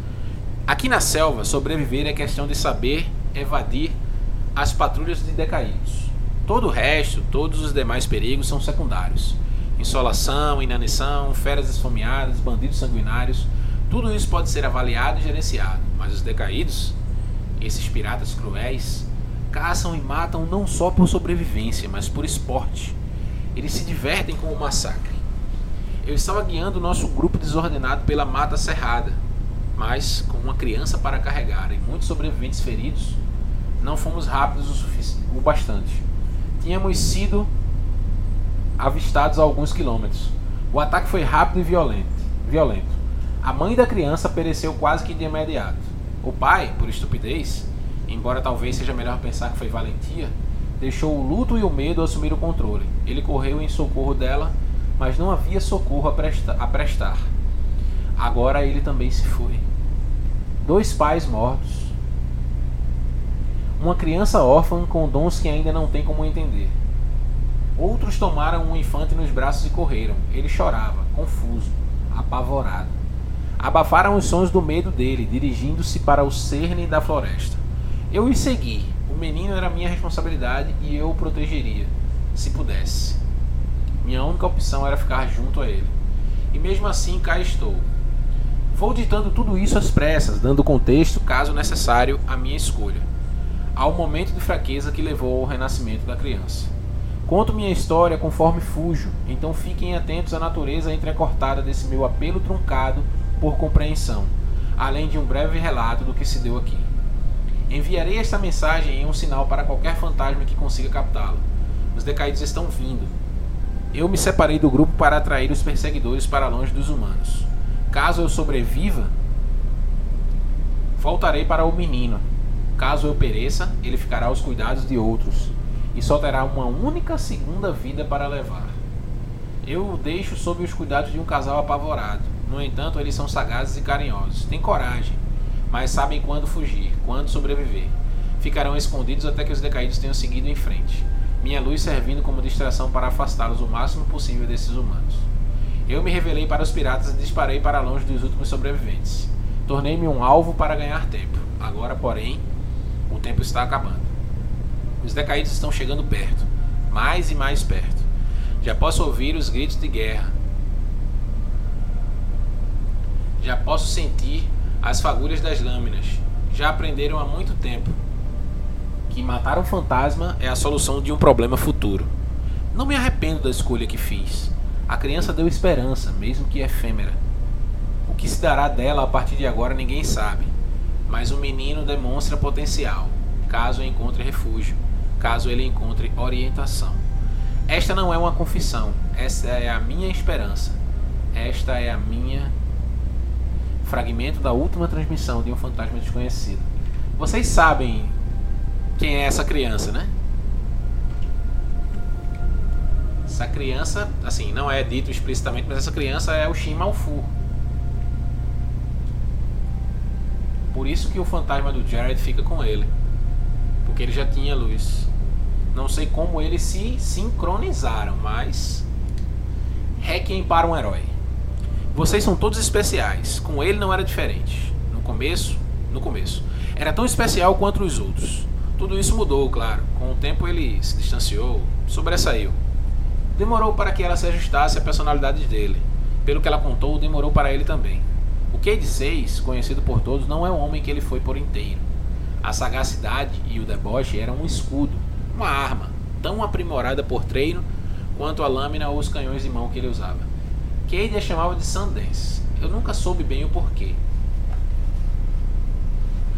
Aqui na selva, sobreviver é questão de saber evadir as patrulhas de decaídos. Todo o resto, todos os demais perigos são secundários. Insolação, inanição, feras esfomeadas, bandidos sanguinários, tudo isso pode ser avaliado e gerenciado, mas os decaídos, esses piratas cruéis, caçam e matam não só por sobrevivência, mas por esporte. Eles se divertem com o massacre. Eu estava guiando o nosso grupo desordenado pela mata cerrada, mas com uma criança para carregar e muitos sobreviventes feridos, não fomos rápidos o, o bastante tínhamos sido avistados a alguns quilômetros. O ataque foi rápido e violento. violento. A mãe da criança pereceu quase que de imediato. O pai, por estupidez, embora talvez seja melhor pensar que foi valentia, deixou o luto e o medo assumir o controle. Ele correu em socorro dela, mas não havia socorro a, presta a prestar. Agora ele também se foi. Dois pais mortos, uma criança órfã com dons que ainda não tem como entender. Outros tomaram um infante nos braços e correram. Ele chorava, confuso, apavorado. Abafaram os sons do medo dele, dirigindo-se para o cerne da floresta. Eu os segui. O menino era minha responsabilidade e eu o protegeria, se pudesse. Minha única opção era ficar junto a ele. E mesmo assim cá estou. Vou ditando tudo isso às pressas, dando contexto, caso necessário, à minha escolha. Ao momento de fraqueza que levou ao renascimento da criança. Conto minha história conforme fujo, então fiquem atentos à natureza entrecortada desse meu apelo truncado por compreensão, além de um breve relato do que se deu aqui. Enviarei esta mensagem em um sinal para qualquer fantasma que consiga captá-lo. Os decaídos estão vindo. Eu me separei do grupo para atrair os perseguidores para longe dos humanos. Caso eu sobreviva, voltarei para o menino. Caso eu pereça, ele ficará aos cuidados de outros e só terá uma única segunda vida para levar. Eu o deixo sob os cuidados de um casal apavorado. No entanto, eles são sagazes e carinhosos. Têm coragem mas sabem quando fugir, quando sobreviver. Ficarão escondidos até que os decaídos tenham seguido em frente, minha luz servindo como distração para afastá-los o máximo possível desses humanos. Eu me revelei para os piratas e disparei para longe dos últimos sobreviventes. Tornei-me um alvo para ganhar tempo. Agora, porém, o tempo está acabando. Os decaídos estão chegando perto, mais e mais perto. Já posso ouvir os gritos de guerra. Já posso sentir as fagulhas das lâminas. Já aprenderam há muito tempo que matar um fantasma é a solução de um problema futuro. Não me arrependo da escolha que fiz. A criança deu esperança, mesmo que efêmera. O que se dará dela a partir de agora ninguém sabe, mas o menino demonstra potencial, caso encontre refúgio, caso ele encontre orientação. Esta não é uma confissão, esta é a minha esperança. Esta é a minha fragmento da última transmissão de um fantasma desconhecido. Vocês sabem quem é essa criança, né? Essa criança, assim, não é dito explicitamente, mas essa criança é o Shin Malfu. Por isso que o fantasma do Jared fica com ele. Porque ele já tinha luz. Não sei como eles se sincronizaram, mas. Requiem para um herói. Vocês são todos especiais. Com ele não era diferente. No começo, no começo, era tão especial quanto os outros. Tudo isso mudou, claro. Com o tempo ele se distanciou, sobressaiu. Demorou para que ela se ajustasse à personalidade dele. Pelo que ela contou, demorou para ele também. O Cade 6, conhecido por todos, não é o homem que ele foi por inteiro. A sagacidade e o deboche eram um escudo, uma arma, tão aprimorada por treino quanto a lâmina ou os canhões de mão que ele usava. Cade a chamava de Sundance. Eu nunca soube bem o porquê.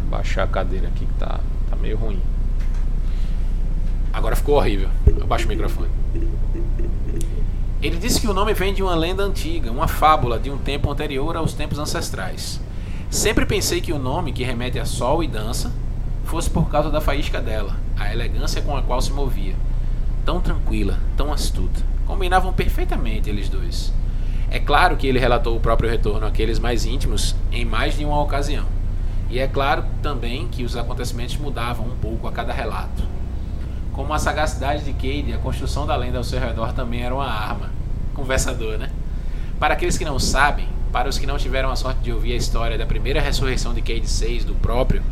Vou baixar a cadeira aqui que tá, tá meio ruim. Agora ficou horrível. Eu baixo o microfone. Ele disse que o nome vem de uma lenda antiga, uma fábula de um tempo anterior aos tempos ancestrais. Sempre pensei que o nome, que remete a sol e dança, fosse por causa da faísca dela, a elegância com a qual se movia. Tão tranquila, tão astuta. Combinavam perfeitamente eles dois. É claro que ele relatou o próprio retorno àqueles mais íntimos em mais de uma ocasião. E é claro também que os acontecimentos mudavam um pouco a cada relato. Como a sagacidade de Cade, a construção da lenda ao seu redor também era uma arma. Conversador, né? Para aqueles que não sabem, para os que não tiveram a sorte de ouvir a história da primeira ressurreição de Cade 6 do próprio,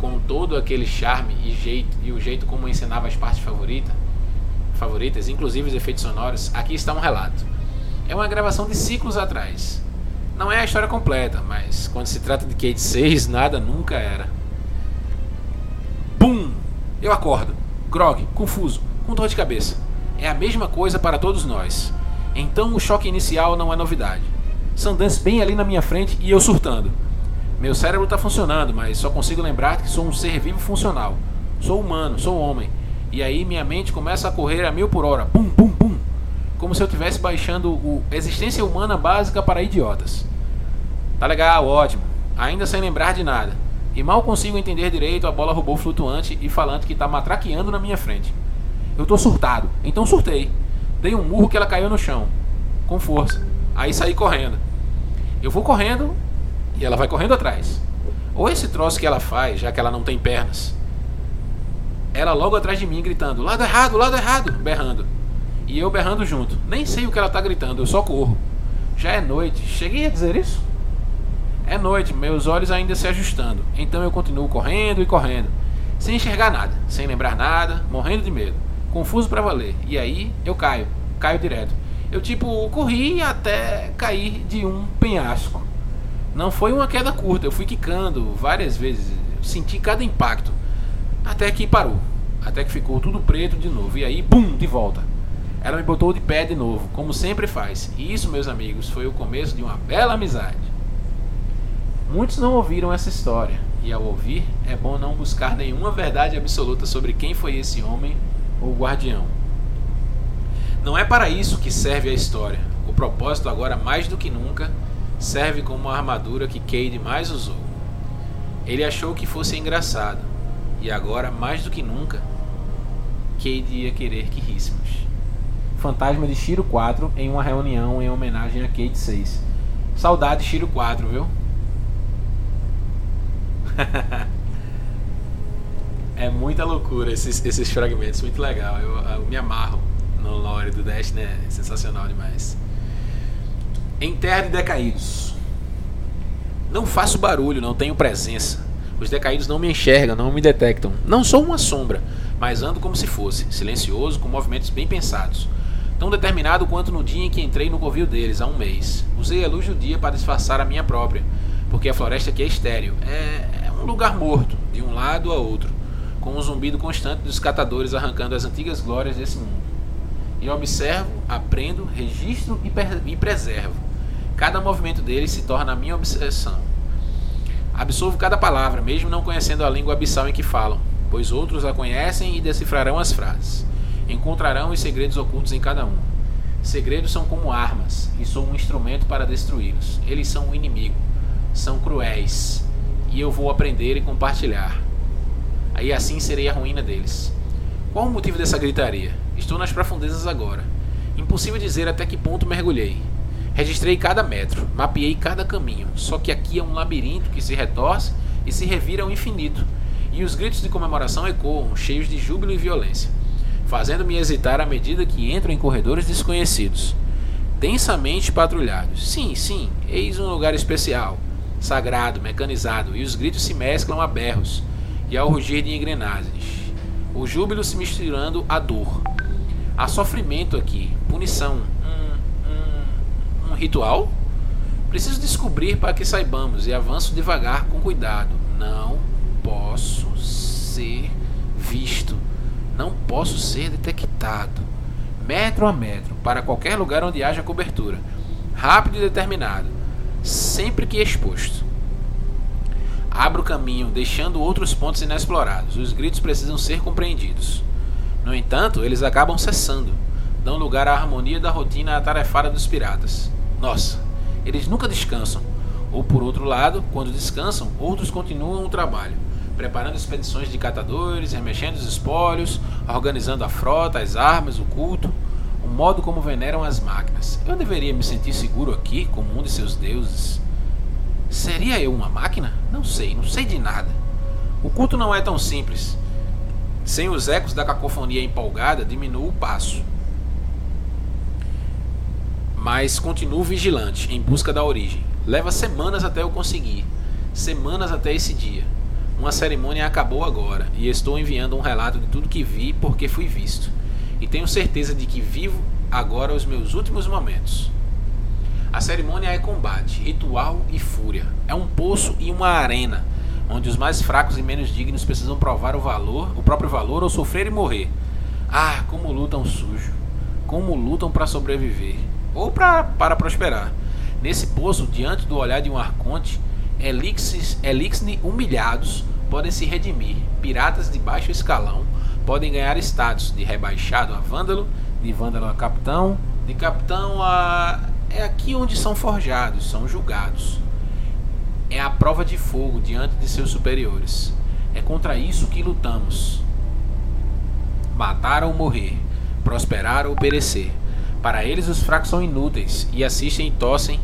com todo aquele charme e jeito e o jeito como ensinava as partes favoritas, favoritas, inclusive os efeitos sonoros, aqui está um relato é uma gravação de ciclos atrás. Não é a história completa, mas quando se trata de Kate 6, nada nunca era. Bum! Eu acordo, grog, confuso, com dor de cabeça. É a mesma coisa para todos nós. Então o choque inicial não é novidade. Sundance bem ali na minha frente e eu surtando. Meu cérebro está funcionando, mas só consigo lembrar que sou um ser vivo funcional. Sou humano, sou homem. E aí minha mente começa a correr a mil por hora. Bum, bum, bum como se eu estivesse baixando o Existência Humana Básica para Idiotas. Tá legal, ótimo. Ainda sem lembrar de nada. E mal consigo entender direito a bola robô flutuante e falante que tá matraqueando na minha frente. Eu tô surtado, então surtei. Dei um murro que ela caiu no chão. Com força. Aí saí correndo. Eu vou correndo e ela vai correndo atrás. Ou esse troço que ela faz, já que ela não tem pernas. Ela logo atrás de mim gritando: lado errado, lado errado, berrando. E eu berrando junto. Nem sei o que ela tá gritando, eu só corro. Já é noite. Cheguei a dizer isso? É noite, meus olhos ainda se ajustando, então eu continuo correndo e correndo, sem enxergar nada, sem lembrar nada, morrendo de medo, confuso para valer. E aí eu caio, caio direto. Eu tipo corri até cair de um penhasco. Não foi uma queda curta, eu fui quicando várias vezes, senti cada impacto, até que parou, até que ficou tudo preto de novo. E aí, bum, de volta. Ela me botou de pé de novo, como sempre faz. E isso, meus amigos, foi o começo de uma bela amizade. Muitos não ouviram essa história, e ao ouvir, é bom não buscar nenhuma verdade absoluta sobre quem foi esse homem ou guardião. Não é para isso que serve a história. O propósito, agora mais do que nunca, serve como uma armadura que Cade mais usou. Ele achou que fosse engraçado, e agora, mais do que nunca, Cade ia querer que ríssemos. Fantasma de Shiro 4 em uma reunião em homenagem a Cade 6. Saudade Shiro 4, viu? é muita loucura esses, esses fragmentos, muito legal. Eu, eu me amarro no lore do Dash, né? Sensacional demais. Em Terra de Decaídos. Não faço barulho, não tenho presença. Os decaídos não me enxergam, não me detectam. Não sou uma sombra, mas ando como se fosse, silencioso, com movimentos bem pensados. Tão determinado quanto no dia em que entrei no covil deles, há um mês. Usei a luz do dia para disfarçar a minha própria, porque a floresta aqui é estéril. É, é um lugar morto, de um lado a outro, com um zumbido constante dos catadores arrancando as antigas glórias desse mundo. E observo, aprendo, registro e, e preservo. Cada movimento deles se torna a minha obsessão. Absolvo cada palavra, mesmo não conhecendo a língua abissal em que falam, pois outros a conhecem e decifrarão as frases. Encontrarão os segredos ocultos em cada um. Segredos são como armas, e sou um instrumento para destruí-los. Eles são um inimigo, são cruéis, e eu vou aprender e compartilhar. Aí assim serei a ruína deles. Qual o motivo dessa gritaria? Estou nas profundezas agora. Impossível dizer até que ponto mergulhei. Registrei cada metro, mapeei cada caminho, só que aqui é um labirinto que se retorce e se revira ao infinito, e os gritos de comemoração ecoam, cheios de júbilo e violência fazendo-me hesitar à medida que entro em corredores desconhecidos, densamente patrulhados. Sim, sim, eis um lugar especial, sagrado, mecanizado, e os gritos se mesclam a berros e ao rugir de engrenagens. O júbilo se misturando à dor. Há sofrimento aqui, punição, um, um, um ritual? Preciso descobrir para que saibamos e avanço devagar com cuidado. Não posso ser visto não posso ser detectado. Metro a metro, para qualquer lugar onde haja cobertura. Rápido e determinado, sempre que exposto. Abro o caminho, deixando outros pontos inexplorados. Os gritos precisam ser compreendidos. No entanto, eles acabam cessando, dão lugar à harmonia da rotina atarefada dos piratas. Nossa, eles nunca descansam. Ou por outro lado, quando descansam, outros continuam o trabalho preparando expedições de catadores, remexendo os espólios, organizando a frota, as armas, o culto, modo como veneram as máquinas. Eu deveria me sentir seguro aqui, como um de seus deuses? Seria eu uma máquina? Não sei, não sei de nada. O culto não é tão simples. Sem os ecos da cacofonia empolgada, diminuo o passo. Mas continuo vigilante, em busca da origem. Leva semanas até eu conseguir. Semanas até esse dia. Uma cerimônia acabou agora e estou enviando um relato de tudo que vi porque fui visto. E tenho certeza de que vivo agora os meus últimos momentos. A cerimônia é combate, ritual e fúria. É um poço e uma arena, onde os mais fracos e menos dignos precisam provar o valor, o próprio valor ou sofrer e morrer. Ah, como lutam sujo. Como lutam para sobreviver ou pra, para prosperar. Nesse poço, diante do olhar de um arconte, elixir humilhados podem se redimir. Piratas de baixo escalão podem ganhar status de rebaixado a vândalo, de vândalo a capitão, de capitão a. É aqui onde são forjados, são julgados. É a prova de fogo diante de seus superiores. É contra isso que lutamos. Matar ou morrer, prosperar ou perecer. Para eles os fracos são inúteis e assistem e tossem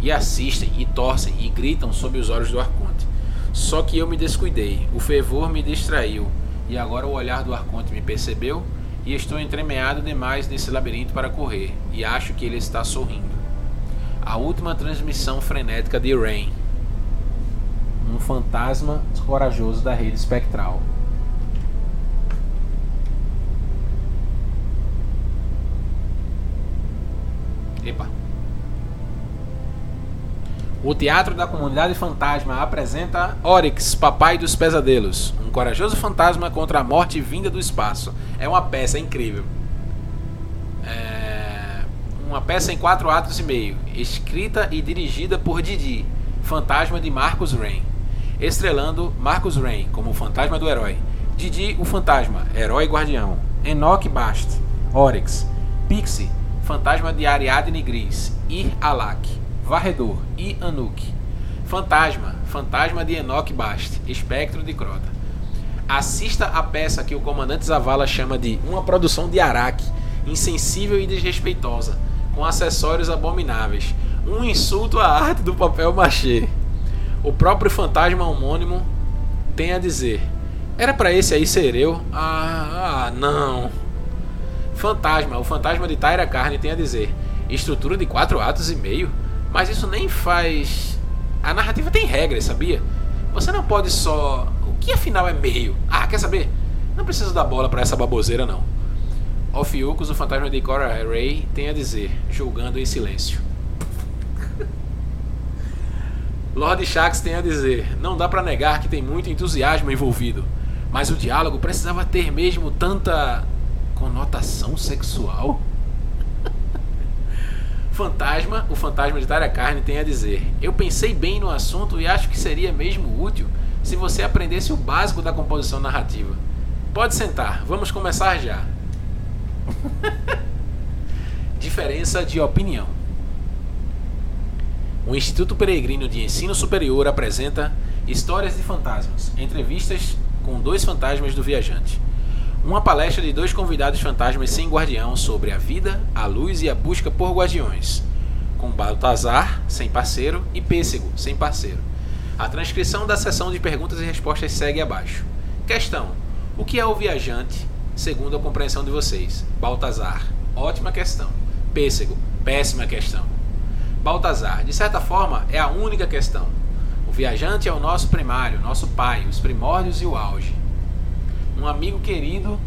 e assistem e torcem e gritam sob os olhos do arconte. Só que eu me descuidei, o fervor me distraiu, e agora o olhar do arconte me percebeu, e estou entremeado demais nesse labirinto para correr, e acho que ele está sorrindo. A última transmissão frenética de Rain. um fantasma corajoso da rede espectral. Epa. O Teatro da Comunidade Fantasma apresenta Oryx, Papai dos Pesadelos, um corajoso fantasma contra a morte vinda do espaço. É uma peça incrível. É uma peça em quatro atos e meio, escrita e dirigida por Didi, fantasma de Marcus Rain, estrelando Marcus Rain como o fantasma do herói, Didi o fantasma, herói guardião, Enoch Bast, Oryx, Pixie, fantasma de Ariadne Gris, Ir Alak, varredor, I Anuk, fantasma, fantasma de Enoch Bast, espectro de Crota. Assista a peça que o comandante Zavala chama de uma produção de Araque, insensível e desrespeitosa com acessórios abomináveis, um insulto à arte do papel machê. O próprio fantasma homônimo tem a dizer: Era para esse aí ser eu? Ah, ah, não. Fantasma, o fantasma de Tyra Carne tem a dizer: Estrutura de quatro atos e meio? Mas isso nem faz. A narrativa tem regras, sabia? Você não pode só. O que afinal é meio? Ah, quer saber? Não preciso dar bola para essa baboseira, não. Ophiuchus, o fantasma de Cora Ray, tem a dizer, julgando em silêncio. Lord Shax tem a dizer, não dá para negar que tem muito entusiasmo envolvido, mas o diálogo precisava ter mesmo tanta conotação sexual? Fantasma, o fantasma de Tara Carne tem a dizer, eu pensei bem no assunto e acho que seria mesmo útil se você aprendesse o básico da composição narrativa. Pode sentar, vamos começar já. Diferença de opinião. O Instituto Peregrino de Ensino Superior apresenta Histórias de Fantasmas, entrevistas com dois fantasmas do viajante. Uma palestra de dois convidados fantasmas sem guardião sobre a vida, a luz e a busca por guardiões, com Baltazar, sem parceiro, e Pêssego, sem parceiro. A transcrição da sessão de perguntas e respostas segue abaixo. Questão: O que é o viajante segundo a compreensão de vocês. Baltazar, ótima questão. Pêssego, péssima questão. Baltazar, de certa forma, é a única questão. O viajante é o nosso primário, nosso pai, os primórdios e o auge. Um amigo querido,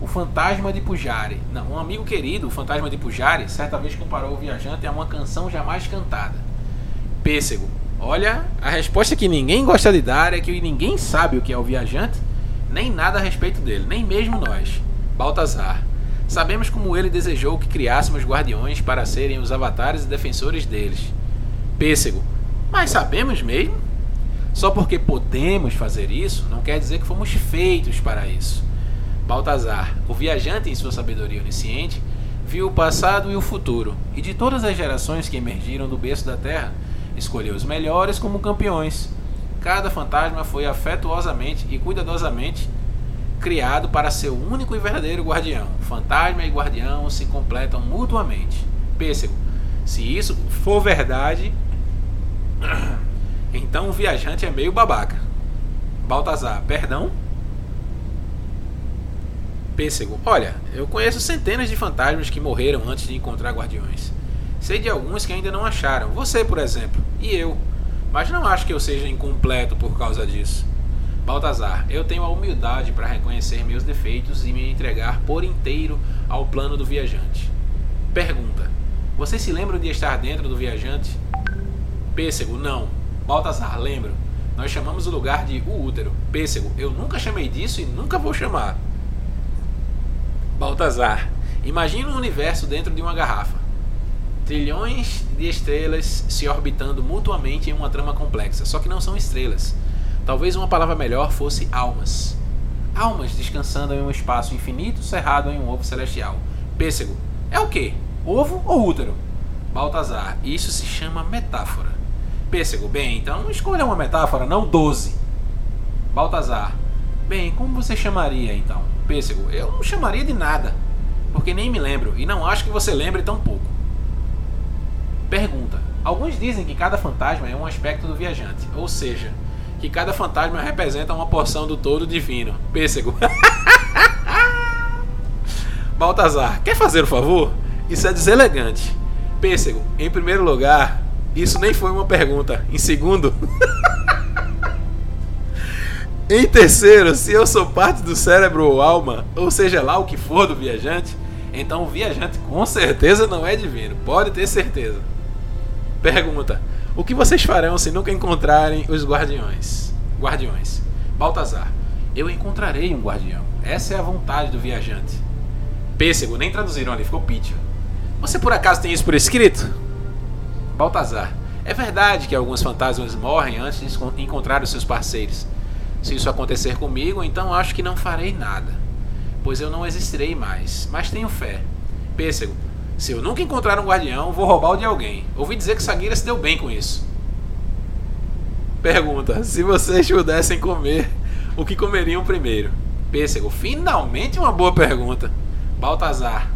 o fantasma de Pujari. Não, um amigo querido, o fantasma de Pujari, certa vez comparou o viajante a uma canção jamais cantada. Pêssego, olha, a resposta que ninguém gosta de dar é que ninguém sabe o que é o viajante nem nada a respeito dele, nem mesmo nós. Baltazar. Sabemos como ele desejou que criássemos guardiões para serem os avatares e defensores deles. Pêssego. Mas sabemos mesmo? Só porque podemos fazer isso, não quer dizer que fomos feitos para isso. Baltazar, o viajante em sua sabedoria onisciente, viu o passado e o futuro, e de todas as gerações que emergiram do berço da terra, escolheu os melhores como campeões Cada fantasma foi afetuosamente e cuidadosamente criado para ser o único e verdadeiro guardião. Fantasma e guardião se completam mutuamente. Pêssego, se isso for verdade, então o viajante é meio babaca. Baltazar, perdão? Pêssego, olha, eu conheço centenas de fantasmas que morreram antes de encontrar guardiões. Sei de alguns que ainda não acharam. Você, por exemplo, e eu. Mas não acho que eu seja incompleto por causa disso. Baltazar, eu tenho a humildade para reconhecer meus defeitos e me entregar por inteiro ao plano do viajante. Pergunta: Você se lembra de estar dentro do viajante? Pêssego, não. Baltazar, lembro. Nós chamamos o lugar de o útero. Pêssego, eu nunca chamei disso e nunca vou chamar. Baltazar, imagine um universo dentro de uma garrafa trilhões de estrelas se orbitando mutuamente em uma trama complexa, só que não são estrelas. Talvez uma palavra melhor fosse almas. Almas descansando em um espaço infinito cerrado em um ovo celestial. Pêssego, é o que? Ovo ou útero? Baltazar, isso se chama metáfora. Pêssego, bem, então escolha uma metáfora, não doze. Baltazar, bem, como você chamaria então? Pêssego, eu não chamaria de nada, porque nem me lembro e não acho que você lembre tão pouco. Pergunta: Alguns dizem que cada fantasma é um aspecto do viajante, ou seja, que cada fantasma representa uma porção do todo divino. Pêssego. Baltazar, quer fazer o favor? Isso é deselegante. Pêssego, em primeiro lugar, isso nem foi uma pergunta. Em segundo. Em terceiro, se eu sou parte do cérebro ou alma, ou seja lá o que for do viajante, então o viajante com certeza não é divino, pode ter certeza. Pergunta: O que vocês farão se nunca encontrarem os guardiões? Guardiões. Baltazar: Eu encontrarei um guardião. Essa é a vontade do viajante. Pêssego, nem traduziram ali, ficou pitch. Você por acaso tem isso por escrito? Baltazar: É verdade que alguns fantasmas morrem antes de encontrar os seus parceiros. Se isso acontecer comigo, então acho que não farei nada, pois eu não existirei mais, mas tenho fé. Pêssego, se eu nunca encontrar um guardião, vou roubar o de alguém. Ouvi dizer que Sagira se deu bem com isso. Pergunta: Se vocês pudessem comer, o que comeriam primeiro? Pêssego, finalmente uma boa pergunta. Baltazar: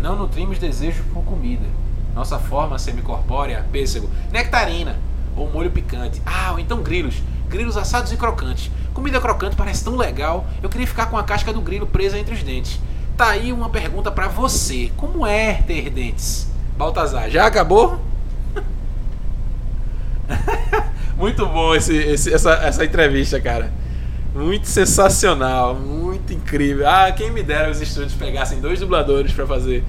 Não nutrimos desejo por comida. Nossa forma semicorpórea, pêssego, nectarina ou molho picante. Ah, ou então grilos grilos assados e crocantes. Comida crocante parece tão legal, eu queria ficar com a casca do grilo presa entre os dentes. Tá aí uma pergunta para você: como é ter dentes? Baltazar, já acabou? muito bom esse, esse, essa, essa entrevista, cara. Muito sensacional, muito incrível. Ah, quem me dera os estúdios pegassem dois dubladores para fazer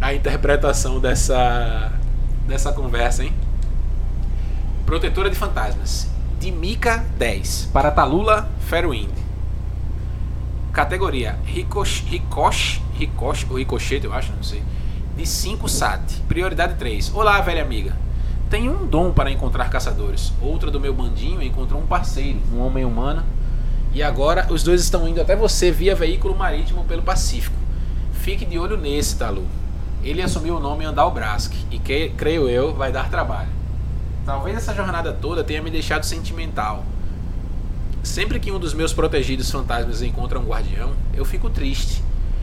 a interpretação dessa dessa conversa, hein? Protetora de fantasmas de Mika 10 para Talula Fairwind. Categoria Ricoch, Ricoch, Ricoch ou Ricochete, eu acho, não sei. De 5 SAT. Prioridade 3. Olá, velha amiga. Tenho um dom para encontrar caçadores. Outra do meu bandinho encontrou um parceiro, um homem humano. E agora os dois estão indo até você via veículo marítimo pelo Pacífico. Fique de olho nesse, Talu. Ele assumiu o nome Andalbrask e que, creio eu vai dar trabalho. Talvez essa jornada toda tenha me deixado sentimental. Sempre que um dos meus protegidos fantasmas encontra um guardião, eu fico triste,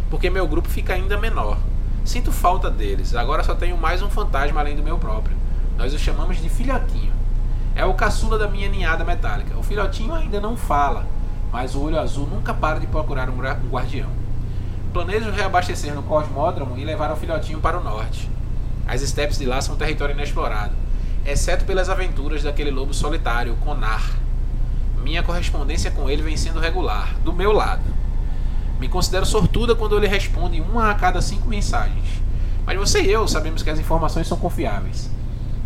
porque meu grupo fica ainda menor. Sinto falta deles, agora só tenho mais um fantasma além do meu próprio. Nós o chamamos de filhotinho. É o caçula da minha ninhada metálica. O filhotinho ainda não fala, mas o olho azul nunca para de procurar um guardião. Planejo reabastecer no Cosmódromo e levar o filhotinho para o norte. As estepes de lá são território inexplorado exceto pelas aventuras daquele lobo solitário, Conar. Minha correspondência com ele vem sendo regular, do meu lado. Me considero sortuda quando ele responde uma a cada cinco mensagens. Mas você e eu sabemos que as informações são confiáveis.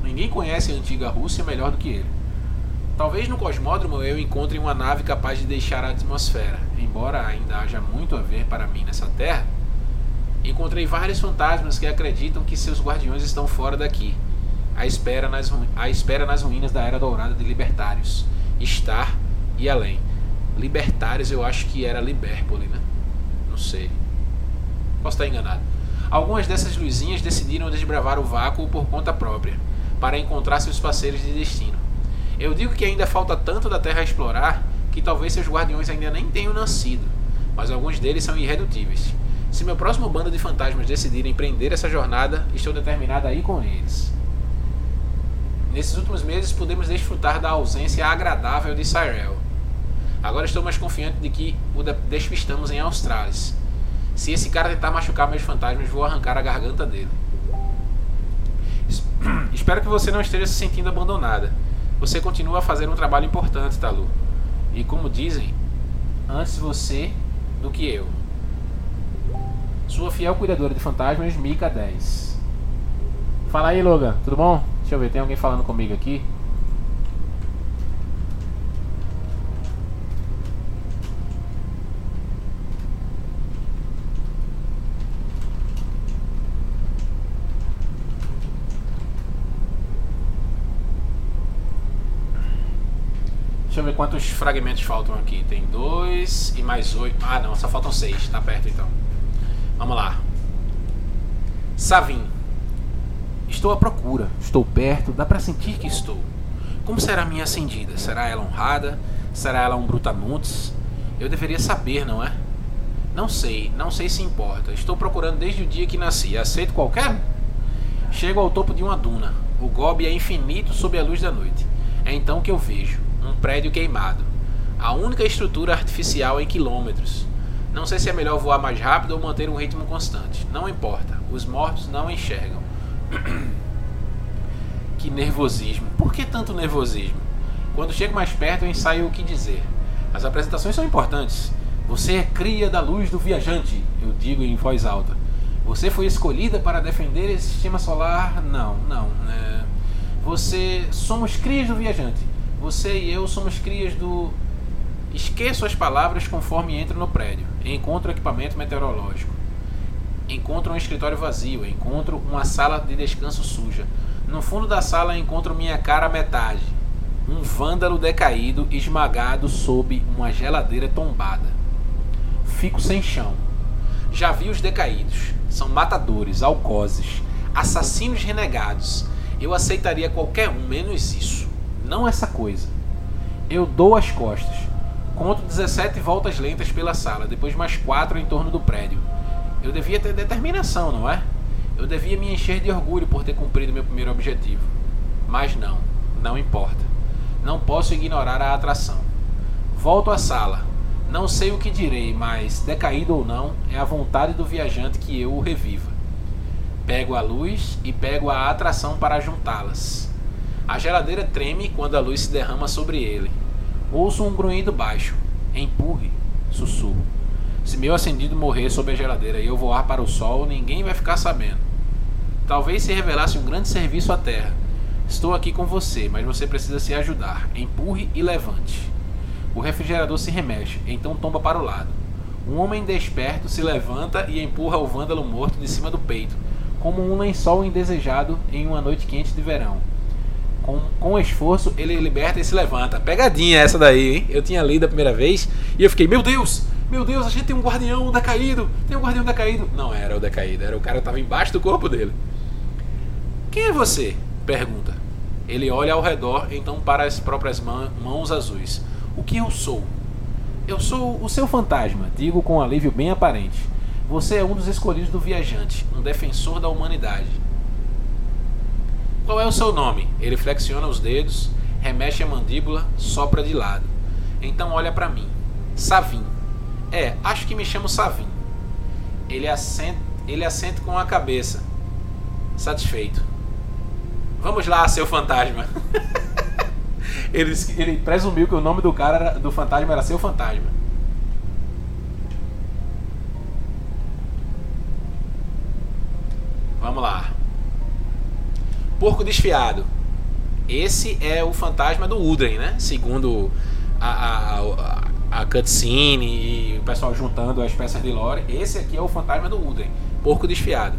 Ninguém conhece a antiga Rússia melhor do que ele. Talvez no cosmódromo eu encontre uma nave capaz de deixar a atmosfera. Embora ainda haja muito a ver para mim nessa terra, encontrei vários fantasmas que acreditam que seus guardiões estão fora daqui a espera nas, a espera nas ruínas da Era Dourada de Libertários. Estar e além. Libertários eu acho que era Liberpoli, né? Não sei. Posso estar enganado. Algumas dessas luzinhas decidiram desbravar o vácuo por conta própria, para encontrar seus parceiros de destino. Eu digo que ainda falta tanto da Terra a explorar que talvez seus guardiões ainda nem tenham nascido, mas alguns deles são irredutíveis. Se meu próximo bando de fantasmas decidirem empreender essa jornada, estou determinado a ir com eles. Nesses últimos meses pudemos desfrutar da ausência agradável de Cyrell. Agora estou mais confiante de que o despistamos em Australis. Se esse cara tentar machucar meus fantasmas, vou arrancar a garganta dele. Espero que você não esteja se sentindo abandonada. Você continua a fazer um trabalho importante, Talu. E como dizem, antes você do que eu. Sua fiel cuidadora de fantasmas, Mika 10. Fala aí, Logan, tudo bom? Deixa eu ver, tem alguém falando comigo aqui? Quantos fragmentos faltam aqui. Tem dois e mais oito. Ah, não, só faltam seis. Tá perto então. Vamos lá. Savin. Estou à procura, estou perto, dá para sentir que estou. Como será minha acendida? Será ela honrada? Será ela um brutamontes? Eu deveria saber, não é? Não sei, não sei se importa. Estou procurando desde o dia que nasci. Aceito qualquer? Chego ao topo de uma duna. O gobe é infinito sob a luz da noite. É então que eu vejo um prédio queimado. A única estrutura artificial em quilômetros. Não sei se é melhor voar mais rápido ou manter um ritmo constante. Não importa. Os mortos não enxergam. Que nervosismo. Por que tanto nervosismo? Quando chego mais perto, eu ensaio o que dizer. As apresentações são importantes. Você é cria da luz do viajante, eu digo em voz alta. Você foi escolhida para defender esse sistema solar? Não, não. É... Você. Somos crias do viajante. Você e eu somos crias do. Esqueço as palavras conforme entro no prédio. Encontro equipamento meteorológico. Encontro um escritório vazio. Encontro uma sala de descanso suja. No fundo da sala encontro minha cara metade. Um vândalo decaído esmagado sob uma geladeira tombada. Fico sem chão. Já vi os decaídos. São matadores, algozes, assassinos renegados. Eu aceitaria qualquer um, menos isso. Não essa coisa. Eu dou as costas. Conto 17 voltas lentas pela sala, depois mais quatro em torno do prédio. Eu devia ter determinação, não é? Eu devia me encher de orgulho por ter cumprido meu primeiro objetivo. Mas não, não importa. Não posso ignorar a atração. Volto à sala. Não sei o que direi, mas, decaído ou não, é a vontade do viajante que eu o reviva. Pego a luz e pego a atração para juntá-las. A geladeira treme quando a luz se derrama sobre ele. Ouço um grunhido baixo. Empurre, sussurro. Se meu acendido morrer sob a geladeira e eu voar para o sol, ninguém vai ficar sabendo. Talvez se revelasse um grande serviço à Terra. Estou aqui com você, mas você precisa se ajudar. Empurre e levante. O refrigerador se remexe, então tomba para o lado. Um homem desperto se levanta e empurra o vândalo morto de cima do peito, como um lençol indesejado em uma noite quente de verão. Com, com esforço, ele liberta e se levanta. Pegadinha essa daí, hein? Eu tinha lido a primeira vez e eu fiquei, meu Deus! Meu Deus, a gente tem um guardião decaído! Tem um guardião decaído! Não era o decaído, era o cara que estava embaixo do corpo dele. Quem é você? Pergunta. Ele olha ao redor, então para as próprias mãos azuis. O que eu sou? Eu sou o seu fantasma, digo com um alívio bem aparente. Você é um dos escolhidos do viajante, um defensor da humanidade. Qual é o seu nome? Ele flexiona os dedos, remexe a mandíbula, sopra de lado. Então olha para mim. Savin. É, acho que me chamo Savin. Ele assenta, ele assenta com a cabeça. Satisfeito. Vamos lá, seu fantasma. ele, ele presumiu que o nome do cara era, do fantasma era seu fantasma. Vamos lá. Porco desfiado. Esse é o fantasma do Udren, né? Segundo a, a, a, a cutscene e o pessoal juntando as peças de lore. Esse aqui é o fantasma do Udren. Porco desfiado.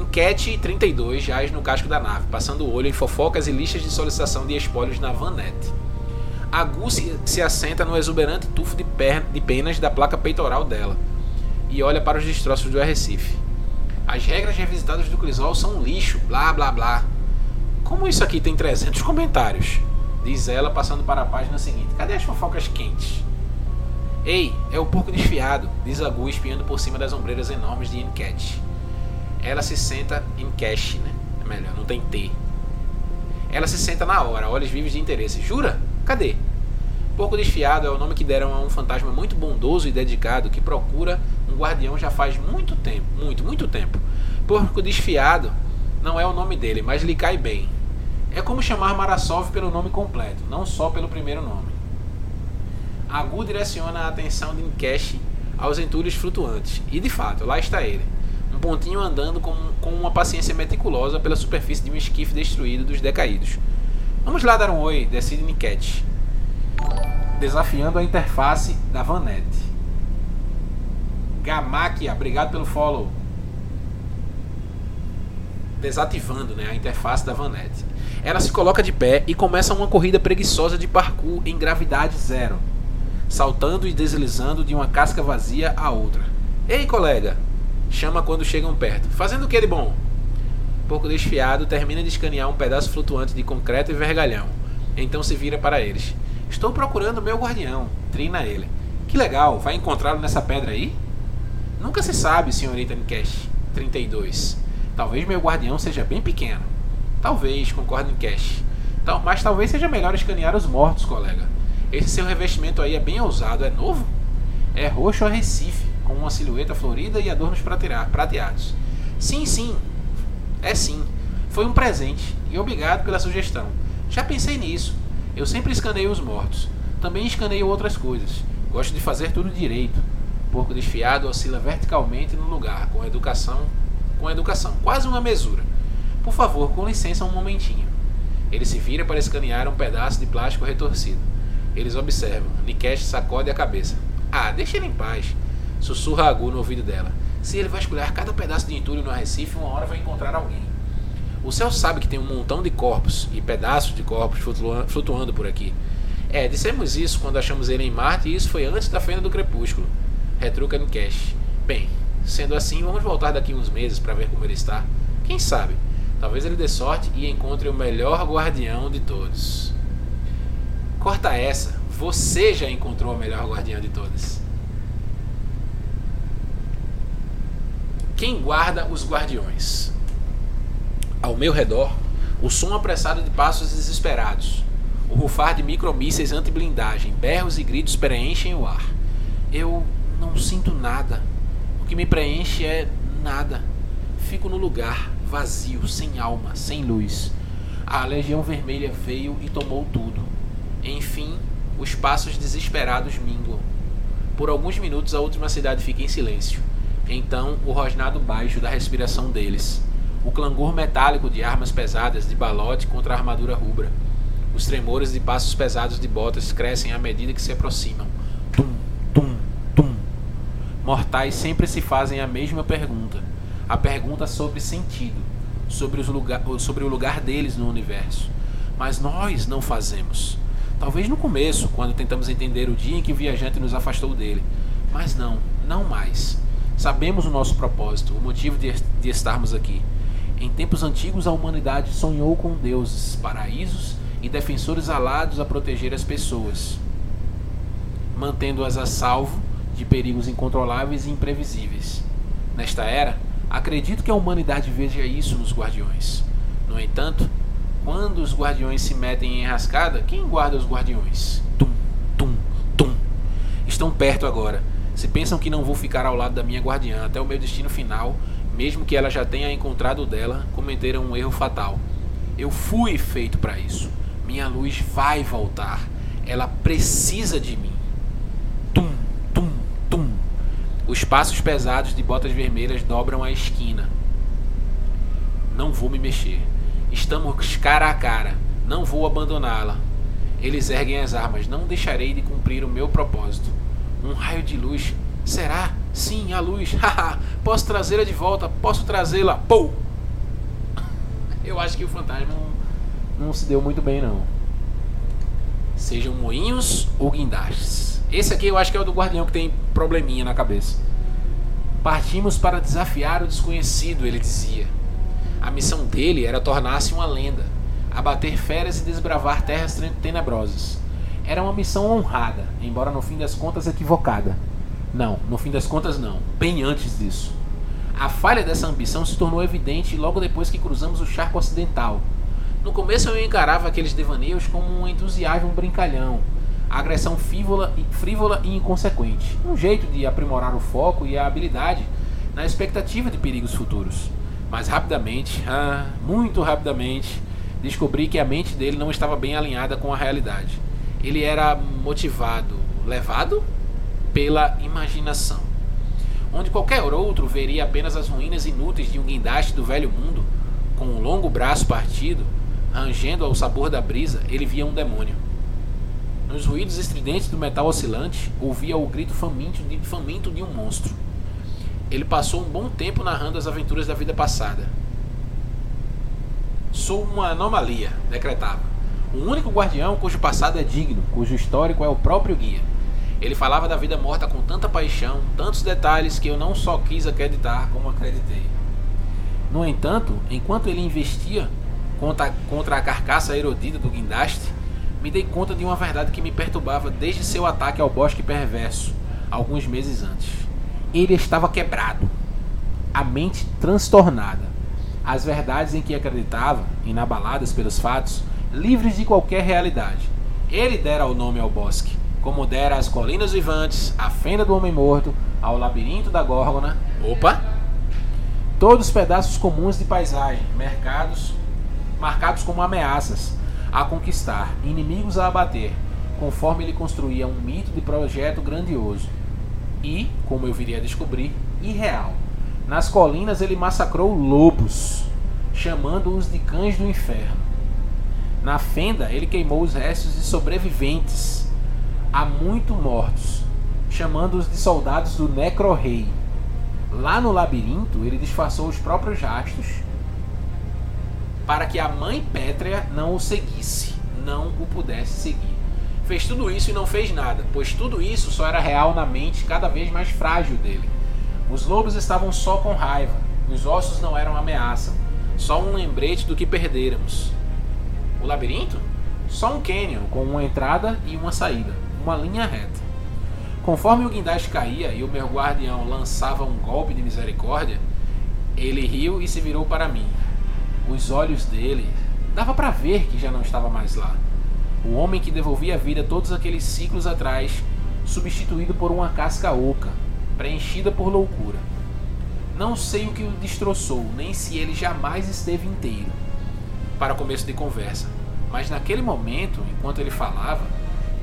Enquete 32 jaz no casco da nave, passando o olho em fofocas e listas de solicitação de espólios na vanette. A Gu se, se assenta no exuberante tufo de, de penas da placa peitoral dela e olha para os destroços do Arrecife. As regras revisitadas do Crisol são lixo, blá blá blá. Como isso aqui tem 300 comentários? Diz ela passando para a página seguinte. Cadê as fofocas quentes? Ei, é o porco desfiado, diz a Gu espiando por cima das ombreiras enormes de Enquete ela se senta em cash, né? É melhor, não tem T. Ela se senta na hora, olhos vivos de interesse. Jura? Cadê? Pouco Desfiado é o nome que deram a um fantasma muito bondoso e dedicado que procura um guardião já faz muito tempo. Muito, muito tempo. Porco Desfiado não é o nome dele, mas lhe cai bem. É como chamar Marasov pelo nome completo, não só pelo primeiro nome. Agu direciona a atenção de Nkesh aos entulhos flutuantes, e de fato, lá está ele pontinho andando com, com uma paciência meticulosa pela superfície de um esquife destruído dos decaídos. Vamos lá dar um oi, decide Niket. Desafiando a interface da Vanette. Gamakia, obrigado pelo follow. Desativando né, a interface da Vanette. Ela se coloca de pé e começa uma corrida preguiçosa de parkour em gravidade zero, saltando e deslizando de uma casca vazia a outra. Ei, colega, chama quando chegam perto. Fazendo o que de bom? Pouco desfiado, termina de escanear um pedaço flutuante de concreto e vergalhão. Então se vira para eles. Estou procurando meu guardião. Trina ele. Que legal, vai encontrá-lo nessa pedra aí? Nunca se sabe, senhorita Nkesh. 32. Talvez meu guardião seja bem pequeno. Talvez, concorda Nkesh. Tal, mas talvez seja melhor escanear os mortos, colega. Esse seu revestimento aí é bem ousado, é novo? É roxo a Recife com uma silhueta florida e adornos prateados. Sim, sim, é sim. Foi um presente e obrigado pela sugestão. Já pensei nisso. Eu sempre escaneio os mortos. Também escaneio outras coisas. Gosto de fazer tudo direito. Porco desfiado oscila verticalmente no lugar, com educação, com educação, quase uma mesura. Por favor, com licença um momentinho. Ele se vira para escanear um pedaço de plástico retorcido. Eles observam. Nikesh sacode a cabeça. Ah, deixa ele em paz. Sussurra Agu no ouvido dela. Se ele vasculhar cada pedaço de entulho no Recife, uma hora vai encontrar alguém. O céu sabe que tem um montão de corpos e pedaços de corpos flutuando por aqui. É, dissemos isso quando achamos ele em Marte e isso foi antes da fenda do crepúsculo. Retruca Nikesh. Bem, sendo assim, vamos voltar daqui uns meses para ver como ele está. Quem sabe? Talvez ele dê sorte e encontre o melhor guardião de todos. Corta essa. Você já encontrou o melhor guardião de todos. Quem guarda os guardiões? Ao meu redor, o som apressado de passos desesperados. O rufar de micromísseis anti-blindagem, berros e gritos preenchem o ar. Eu não sinto nada. O que me preenche é nada. Fico no lugar, vazio, sem alma, sem luz. A Legião Vermelha veio e tomou tudo. Enfim, os passos desesperados minguam. Por alguns minutos a última cidade fica em silêncio. Então, o rosnado baixo da respiração deles. O clangor metálico de armas pesadas de balote contra a armadura rubra. Os tremores de passos pesados de botas crescem à medida que se aproximam. Tum, tum, tum. Mortais sempre se fazem a mesma pergunta a pergunta sobre sentido, sobre, lugar, sobre o lugar deles no universo. Mas nós não fazemos. Talvez no começo, quando tentamos entender o dia em que o viajante nos afastou dele. Mas não, não mais. Sabemos o nosso propósito, o motivo de, de estarmos aqui. Em tempos antigos, a humanidade sonhou com deuses, paraísos e defensores alados a proteger as pessoas, mantendo-as a salvo de perigos incontroláveis e imprevisíveis. Nesta era, Acredito que a humanidade veja isso nos guardiões. No entanto, quando os guardiões se metem em enrascada, quem guarda os guardiões? Tum, tum, tum. Estão perto agora. Se pensam que não vou ficar ao lado da minha guardiã até o meu destino final, mesmo que ela já tenha encontrado dela, cometeram um erro fatal. Eu fui feito para isso. Minha luz vai voltar. Ela precisa de mim. Os passos pesados de botas vermelhas dobram a esquina. Não vou me mexer. Estamos cara a cara. Não vou abandoná-la. Eles erguem as armas. Não deixarei de cumprir o meu propósito. Um raio de luz. Será? Sim, a luz. Posso trazê-la de volta. Posso trazê-la. Pou! Eu acho que o fantasma não, não se deu muito bem, não. Sejam moinhos ou guindastes. Esse aqui eu acho que é o do guardião que tem probleminha na cabeça. Partimos para desafiar o desconhecido, ele dizia. A missão dele era tornar-se uma lenda, abater feras e desbravar terras tenebrosas. Era uma missão honrada, embora no fim das contas equivocada. Não, no fim das contas não, bem antes disso. A falha dessa ambição se tornou evidente logo depois que cruzamos o charco ocidental. No começo eu encarava aqueles devaneios como um entusiasmo brincalhão, agressão frívola, frívola e inconsequente. Um jeito de aprimorar o foco e a habilidade na expectativa de perigos futuros. Mas rapidamente, ah, muito rapidamente, descobri que a mente dele não estava bem alinhada com a realidade. Ele era motivado, levado pela imaginação. Onde qualquer outro veria apenas as ruínas inúteis de um guindaste do velho mundo, com um longo braço partido, rangendo ao sabor da brisa, ele via um demônio. Nos ruídos estridentes do metal oscilante, ouvia o grito faminto de, faminto de um monstro. Ele passou um bom tempo narrando as aventuras da vida passada. Sou uma anomalia, decretava. O único guardião cujo passado é digno, cujo histórico é o próprio guia. Ele falava da vida morta com tanta paixão, tantos detalhes que eu não só quis acreditar, como acreditei. No entanto, enquanto ele investia contra, contra a carcaça erodida do guindaste, me dei conta de uma verdade que me perturbava desde seu ataque ao bosque perverso, alguns meses antes. Ele estava quebrado, a mente transtornada. As verdades em que acreditava, inabaladas pelos fatos, livres de qualquer realidade. Ele dera o nome ao bosque, como dera às colinas vivantes, à fenda do homem morto, ao labirinto da górgona. Opa! Todos pedaços comuns de paisagem, mercados, marcados como ameaças, a conquistar, inimigos a abater, conforme ele construía um mito de projeto grandioso e, como eu viria a descobrir, irreal. Nas colinas ele massacrou lobos, chamando-os de cães do inferno. Na fenda ele queimou os restos de sobreviventes há muito mortos, chamando-os de soldados do Necro-Rei. Lá no labirinto ele disfarçou os próprios rastros para que a mãe Pétrea não o seguisse, não o pudesse seguir. Fez tudo isso e não fez nada, pois tudo isso só era real na mente cada vez mais frágil dele. Os lobos estavam só com raiva, os ossos não eram ameaça, só um lembrete do que perdêramos. O labirinto? Só um cânion com uma entrada e uma saída, uma linha reta. Conforme o guindaste caía e o meu guardião lançava um golpe de misericórdia, ele riu e se virou para mim. Os olhos dele dava para ver que já não estava mais lá. O homem que devolvia a vida todos aqueles ciclos atrás, substituído por uma casca oca, preenchida por loucura. Não sei o que o destroçou, nem se ele jamais esteve inteiro. Para começo de conversa, mas naquele momento, enquanto ele falava,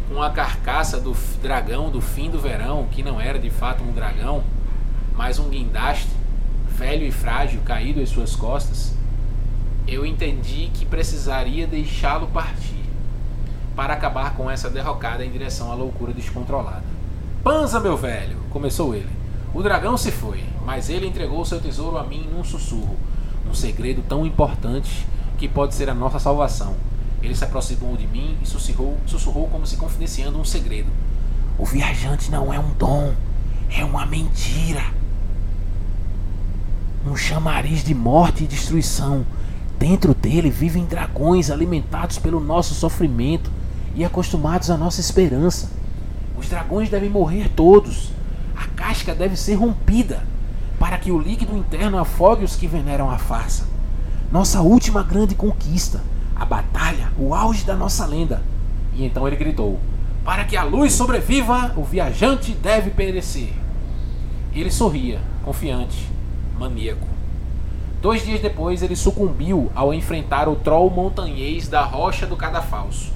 com a carcaça do dragão do fim do verão, que não era de fato um dragão, mas um guindaste, velho e frágil, caído às suas costas, eu entendi que precisaria deixá-lo partir para acabar com essa derrocada em direção à loucura descontrolada. Panza, meu velho! começou ele. O dragão se foi, mas ele entregou seu tesouro a mim num sussurro, um segredo tão importante que pode ser a nossa salvação. Ele se aproximou de mim e sussurrou, sussurrou como se confidenciando um segredo. O viajante não é um dom, é uma mentira. Um chamariz de morte e destruição. Dentro dele vivem dragões alimentados pelo nosso sofrimento e acostumados à nossa esperança. Os dragões devem morrer todos. A casca deve ser rompida para que o líquido interno afogue os que veneram a farsa. Nossa última grande conquista a batalha, o auge da nossa lenda. E então ele gritou: Para que a luz sobreviva, o viajante deve perecer. Ele sorria, confiante, maníaco. Dois dias depois, ele sucumbiu ao enfrentar o troll montanhês da rocha do cadafalso.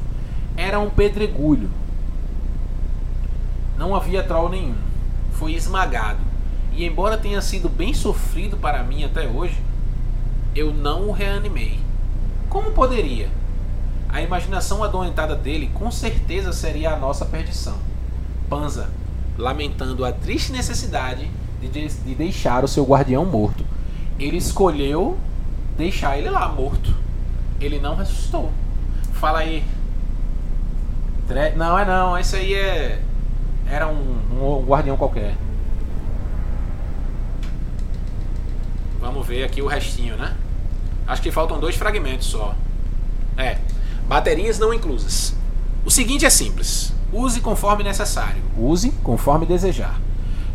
Era um pedregulho. Não havia troll nenhum. Foi esmagado. E embora tenha sido bem sofrido para mim até hoje, eu não o reanimei. Como poderia? A imaginação adoentada dele com certeza seria a nossa perdição. Panza, lamentando a triste necessidade de, de deixar o seu guardião morto, ele escolheu deixar ele lá morto. Ele não ressuscitou. Fala aí. Não, é não. Esse aí é. Era um, um guardião qualquer. Vamos ver aqui o restinho, né? Acho que faltam dois fragmentos só. É. Baterias não inclusas. O seguinte é simples. Use conforme necessário. Use conforme desejar.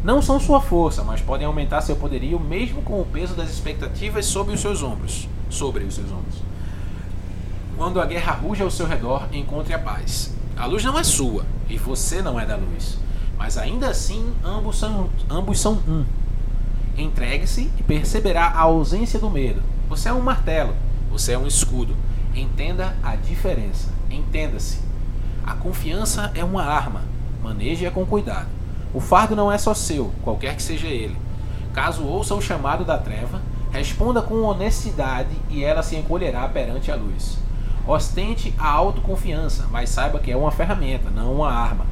Não são sua força, mas podem aumentar seu poderio mesmo com o peso das expectativas sobre os seus ombros. Sobre os seus ombros. Quando a guerra ruge ao seu redor, encontre a paz. A luz não é sua e você não é da luz. Mas ainda assim, ambos são, ambos são um. Entregue-se e perceberá a ausência do medo, você é um martelo, você é um escudo. Entenda a diferença. Entenda-se. A confiança é uma arma. Maneje-a com cuidado. O fardo não é só seu, qualquer que seja ele. Caso ouça o chamado da treva, responda com honestidade e ela se encolherá perante a luz. Ostente a autoconfiança, mas saiba que é uma ferramenta, não uma arma.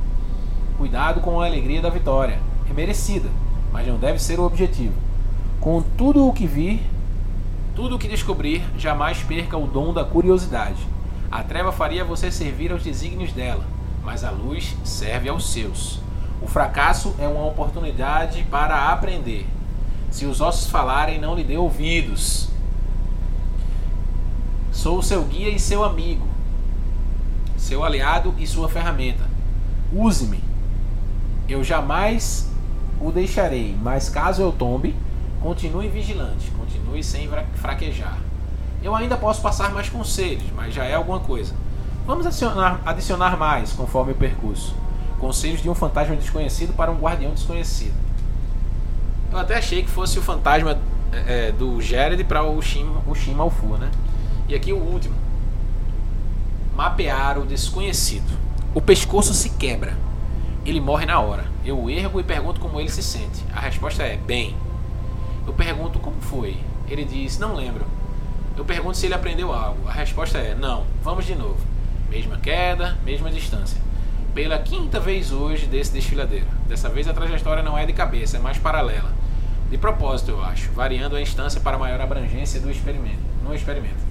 Cuidado com a alegria da vitória. É merecida, mas não deve ser o objetivo. Com tudo o que vir, tudo o que descobrir, jamais perca o dom da curiosidade. A treva faria você servir aos desígnios dela, mas a luz serve aos seus. O fracasso é uma oportunidade para aprender. Se os ossos falarem, não lhe dê ouvidos. Sou seu guia e seu amigo, seu aliado e sua ferramenta. Use-me. Eu jamais o deixarei, mas caso eu tombe, continue vigilante continue sem fraquejar. Eu ainda posso passar mais conselhos, mas já é alguma coisa. Vamos adicionar, adicionar mais conforme o percurso. Conselhos de um fantasma desconhecido para um guardião desconhecido. Eu até achei que fosse o fantasma é, é do Jared para o Shin, o Shin Malfu, né? E aqui o último. Mapear o desconhecido. O pescoço se quebra. Ele morre na hora. Eu ergo e pergunto como ele se sente. A resposta é: bem. Eu pergunto como foi. Ele diz: não lembro. Eu pergunto se ele aprendeu algo. A resposta é: não. Vamos de novo. Mesma queda, mesma distância. Pela quinta vez hoje desse desfiladeiro. Dessa vez a trajetória não é de cabeça, é mais paralela. De propósito, eu acho, variando a instância para maior abrangência do experimento. No experimento.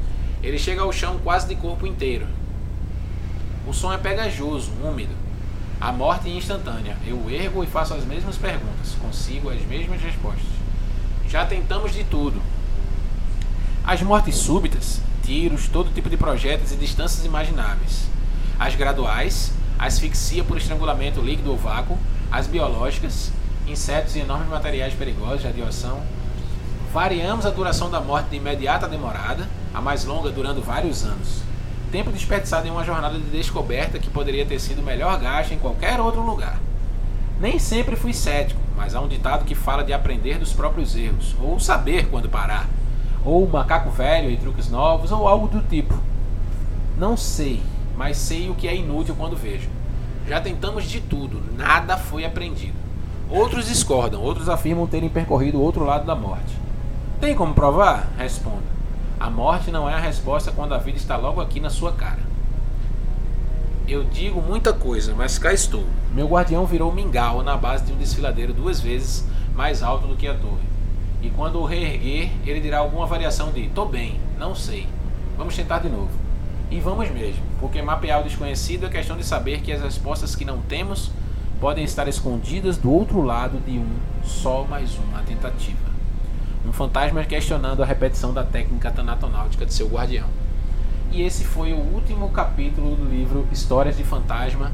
Ele chega ao chão quase de corpo inteiro. O som é pegajoso, úmido. A morte instantânea. Eu ergo e faço as mesmas perguntas. Consigo as mesmas respostas. Já tentamos de tudo. As mortes súbitas, tiros, todo tipo de projetos e distâncias imagináveis. As graduais, asfixia por estrangulamento líquido ou vácuo, as biológicas, insetos e enormes materiais perigosos, radiação. Variamos a duração da morte de imediata a demorada, a mais longa durando vários anos. Tempo desperdiçado em uma jornada de descoberta que poderia ter sido melhor gasto em qualquer outro lugar. Nem sempre fui cético, mas há um ditado que fala de aprender dos próprios erros, ou saber quando parar, ou macaco velho e truques novos, ou algo do tipo. Não sei, mas sei o que é inútil quando vejo. Já tentamos de tudo, nada foi aprendido. Outros discordam, outros afirmam terem percorrido o outro lado da morte. Tem como provar? Respondo. A morte não é a resposta quando a vida está logo aqui na sua cara. Eu digo muita coisa, mas cá estou. Meu guardião virou mingau na base de um desfiladeiro duas vezes mais alto do que a torre. E quando o reerguer, ele dirá alguma variação de tô bem, não sei. Vamos tentar de novo. E vamos mesmo, porque mapear o desconhecido é questão de saber que as respostas que não temos podem estar escondidas do outro lado de um só mais uma tentativa. Um fantasma questionando a repetição da técnica tanatonáutica de seu guardião. E esse foi o último capítulo do livro Histórias de Fantasma.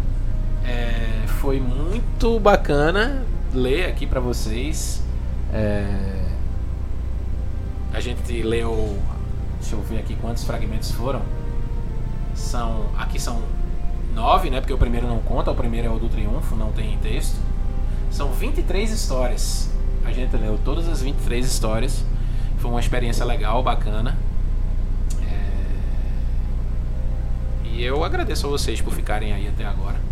É, foi muito bacana ler aqui para vocês. É, a gente leu. Deixa eu ver aqui quantos fragmentos foram. São. Aqui são nove, né? Porque o primeiro não conta, o primeiro é o do Triunfo, não tem texto. São 23 histórias. A gente leu todas as 23 histórias. Foi uma experiência legal, bacana. É... E eu agradeço a vocês por ficarem aí até agora.